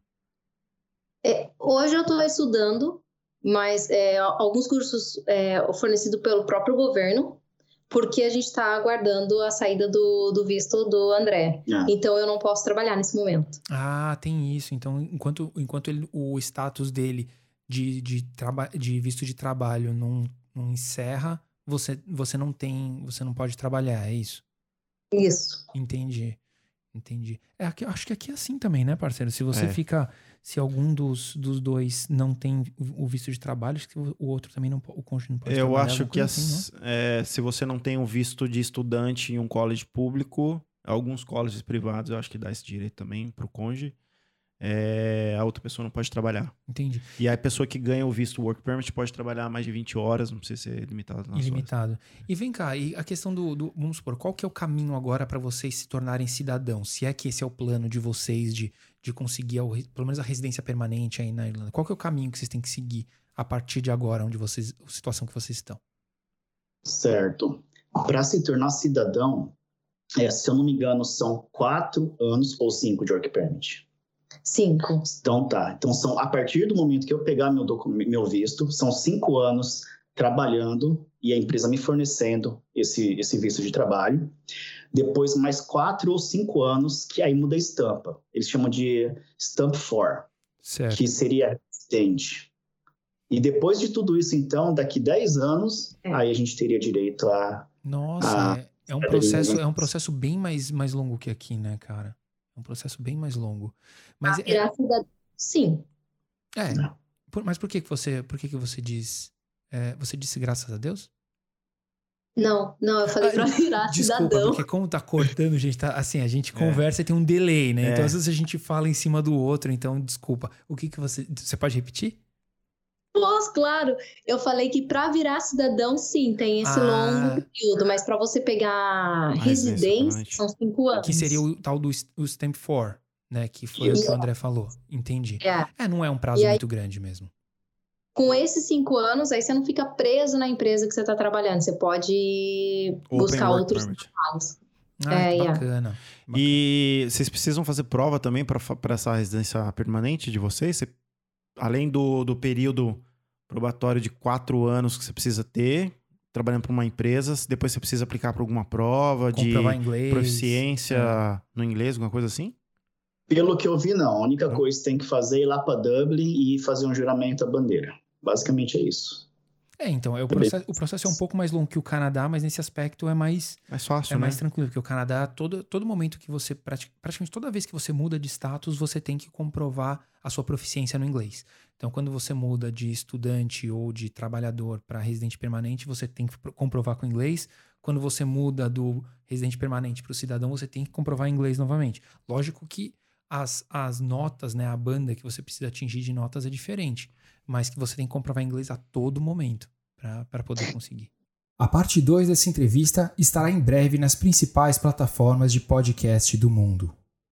É, hoje eu estou estudando, mas é, alguns cursos é, fornecidos pelo próprio governo, porque a gente está aguardando a saída do, do visto do André. Ah. Então eu não posso trabalhar nesse momento. Ah, tem isso. Então, enquanto, enquanto ele- o status dele de, de, traba, de visto de trabalho não, não encerra, você, você não tem. Você não pode trabalhar, é isso? Isso. Entendi. Entendi. É, aqui, acho que aqui é assim também, né, parceiro? Se você É. fica. Se algum dos, dos dois não tem o visto de trabalho, acho que o o outro também não o cônjuge não pode Eu acho que coisa assim, as- é, se você não tem um visto de estudante em um college público, alguns colleges privados eu acho que dá esse direito também pro cônjuge, é, a outra pessoa não pode trabalhar. Entendi. E aí a pessoa que ganha o visto work permit pode trabalhar mais de 20 horas, não precisa ser limitado nas horas. Ilimitado. E vem cá, e a questão do, do- Vamos supor, qual que é o caminho agora para vocês se tornarem cidadãos? Se é que esse é o plano de vocês de, de conseguir a- pelo menos a residência permanente aí na Irlanda. Qual que é o caminho que vocês têm que seguir a partir de agora, onde vocês. a situação que vocês estão? Certo. Para se tornar cidadão, é, se eu não me engano, são quatro anos ou cinco de work permit. Cinco. Então tá. Então são a partir do momento que eu pegar meu, meu visto, são cinco anos trabalhando e a empresa me fornecendo esse, esse visto de trabalho. Depois mais quatro ou cinco anos que aí muda a estampa. Eles chamam de stamp 4, Certo. que seria residente. E depois de tudo isso, então, daqui 10 anos, É. aí a gente teria direito a Nossa, Ah, é, é um processo, bem- é um processo bem mais, mais longo que aqui, né, cara? É um processo bem mais longo. Mas Ah, é, virar cidadão. Sim. é, por- mas por que que você, por que que você diz, é, você disse graças a Deus? Não, não, eu falei Ah, pra virar Desculpa, cidadão. porque como tá cortando, gente, tá, assim, a gente É. conversa e tem um delay, né? É. Então às vezes a gente fala em cima do outro, então desculpa. O que que você, você pode repetir? Posso, claro. Eu falei que para virar cidadão, sim, tem esse Ah. longo período, mas para você pegar residência residência, permanente. são cinco anos. Que seria o tal do Stamp 4, né? Que foi o que o André falou. Entendi. É. É, não é um prazo aí- muito grande mesmo. Com esses cinco anos, aí você não fica preso na empresa que você está trabalhando. Você pode Open buscar outros trabalhos. Ah, É, que yeah. bacana. E vocês precisam fazer prova também para essa residência permanente de vocês? Você- além do, do período probatório de quatro anos que você precisa ter, trabalhando para uma empresa, depois você precisa aplicar para alguma prova de Comprovar inglês. proficiência É. no inglês, alguma coisa assim? Pelo que eu vi, não. A única coisa que tem que fazer é ir lá para Dublin e fazer um juramento à bandeira. Basicamente é isso. É, então, é o, processo, o processo é um pouco mais longo que o Canadá, mas nesse aspecto é mais, Mais fácil, é né? mais tranquilo, porque o Canadá, todo, todo momento que você, prati- praticamente toda vez que você muda de status, você tem que comprovar a sua proficiência no inglês. Então, quando você muda de estudante ou de trabalhador para residente permanente, você tem que pro- comprovar com o inglês. Quando você muda do residente permanente para o cidadão, você tem que comprovar inglês novamente. Lógico que as, as notas, né, a banda que você precisa atingir de notas é diferente, mas que você tem que comprovar inglês a todo momento para poder conseguir. A parte 2 dessa entrevista estará em breve nas principais plataformas de podcast do mundo.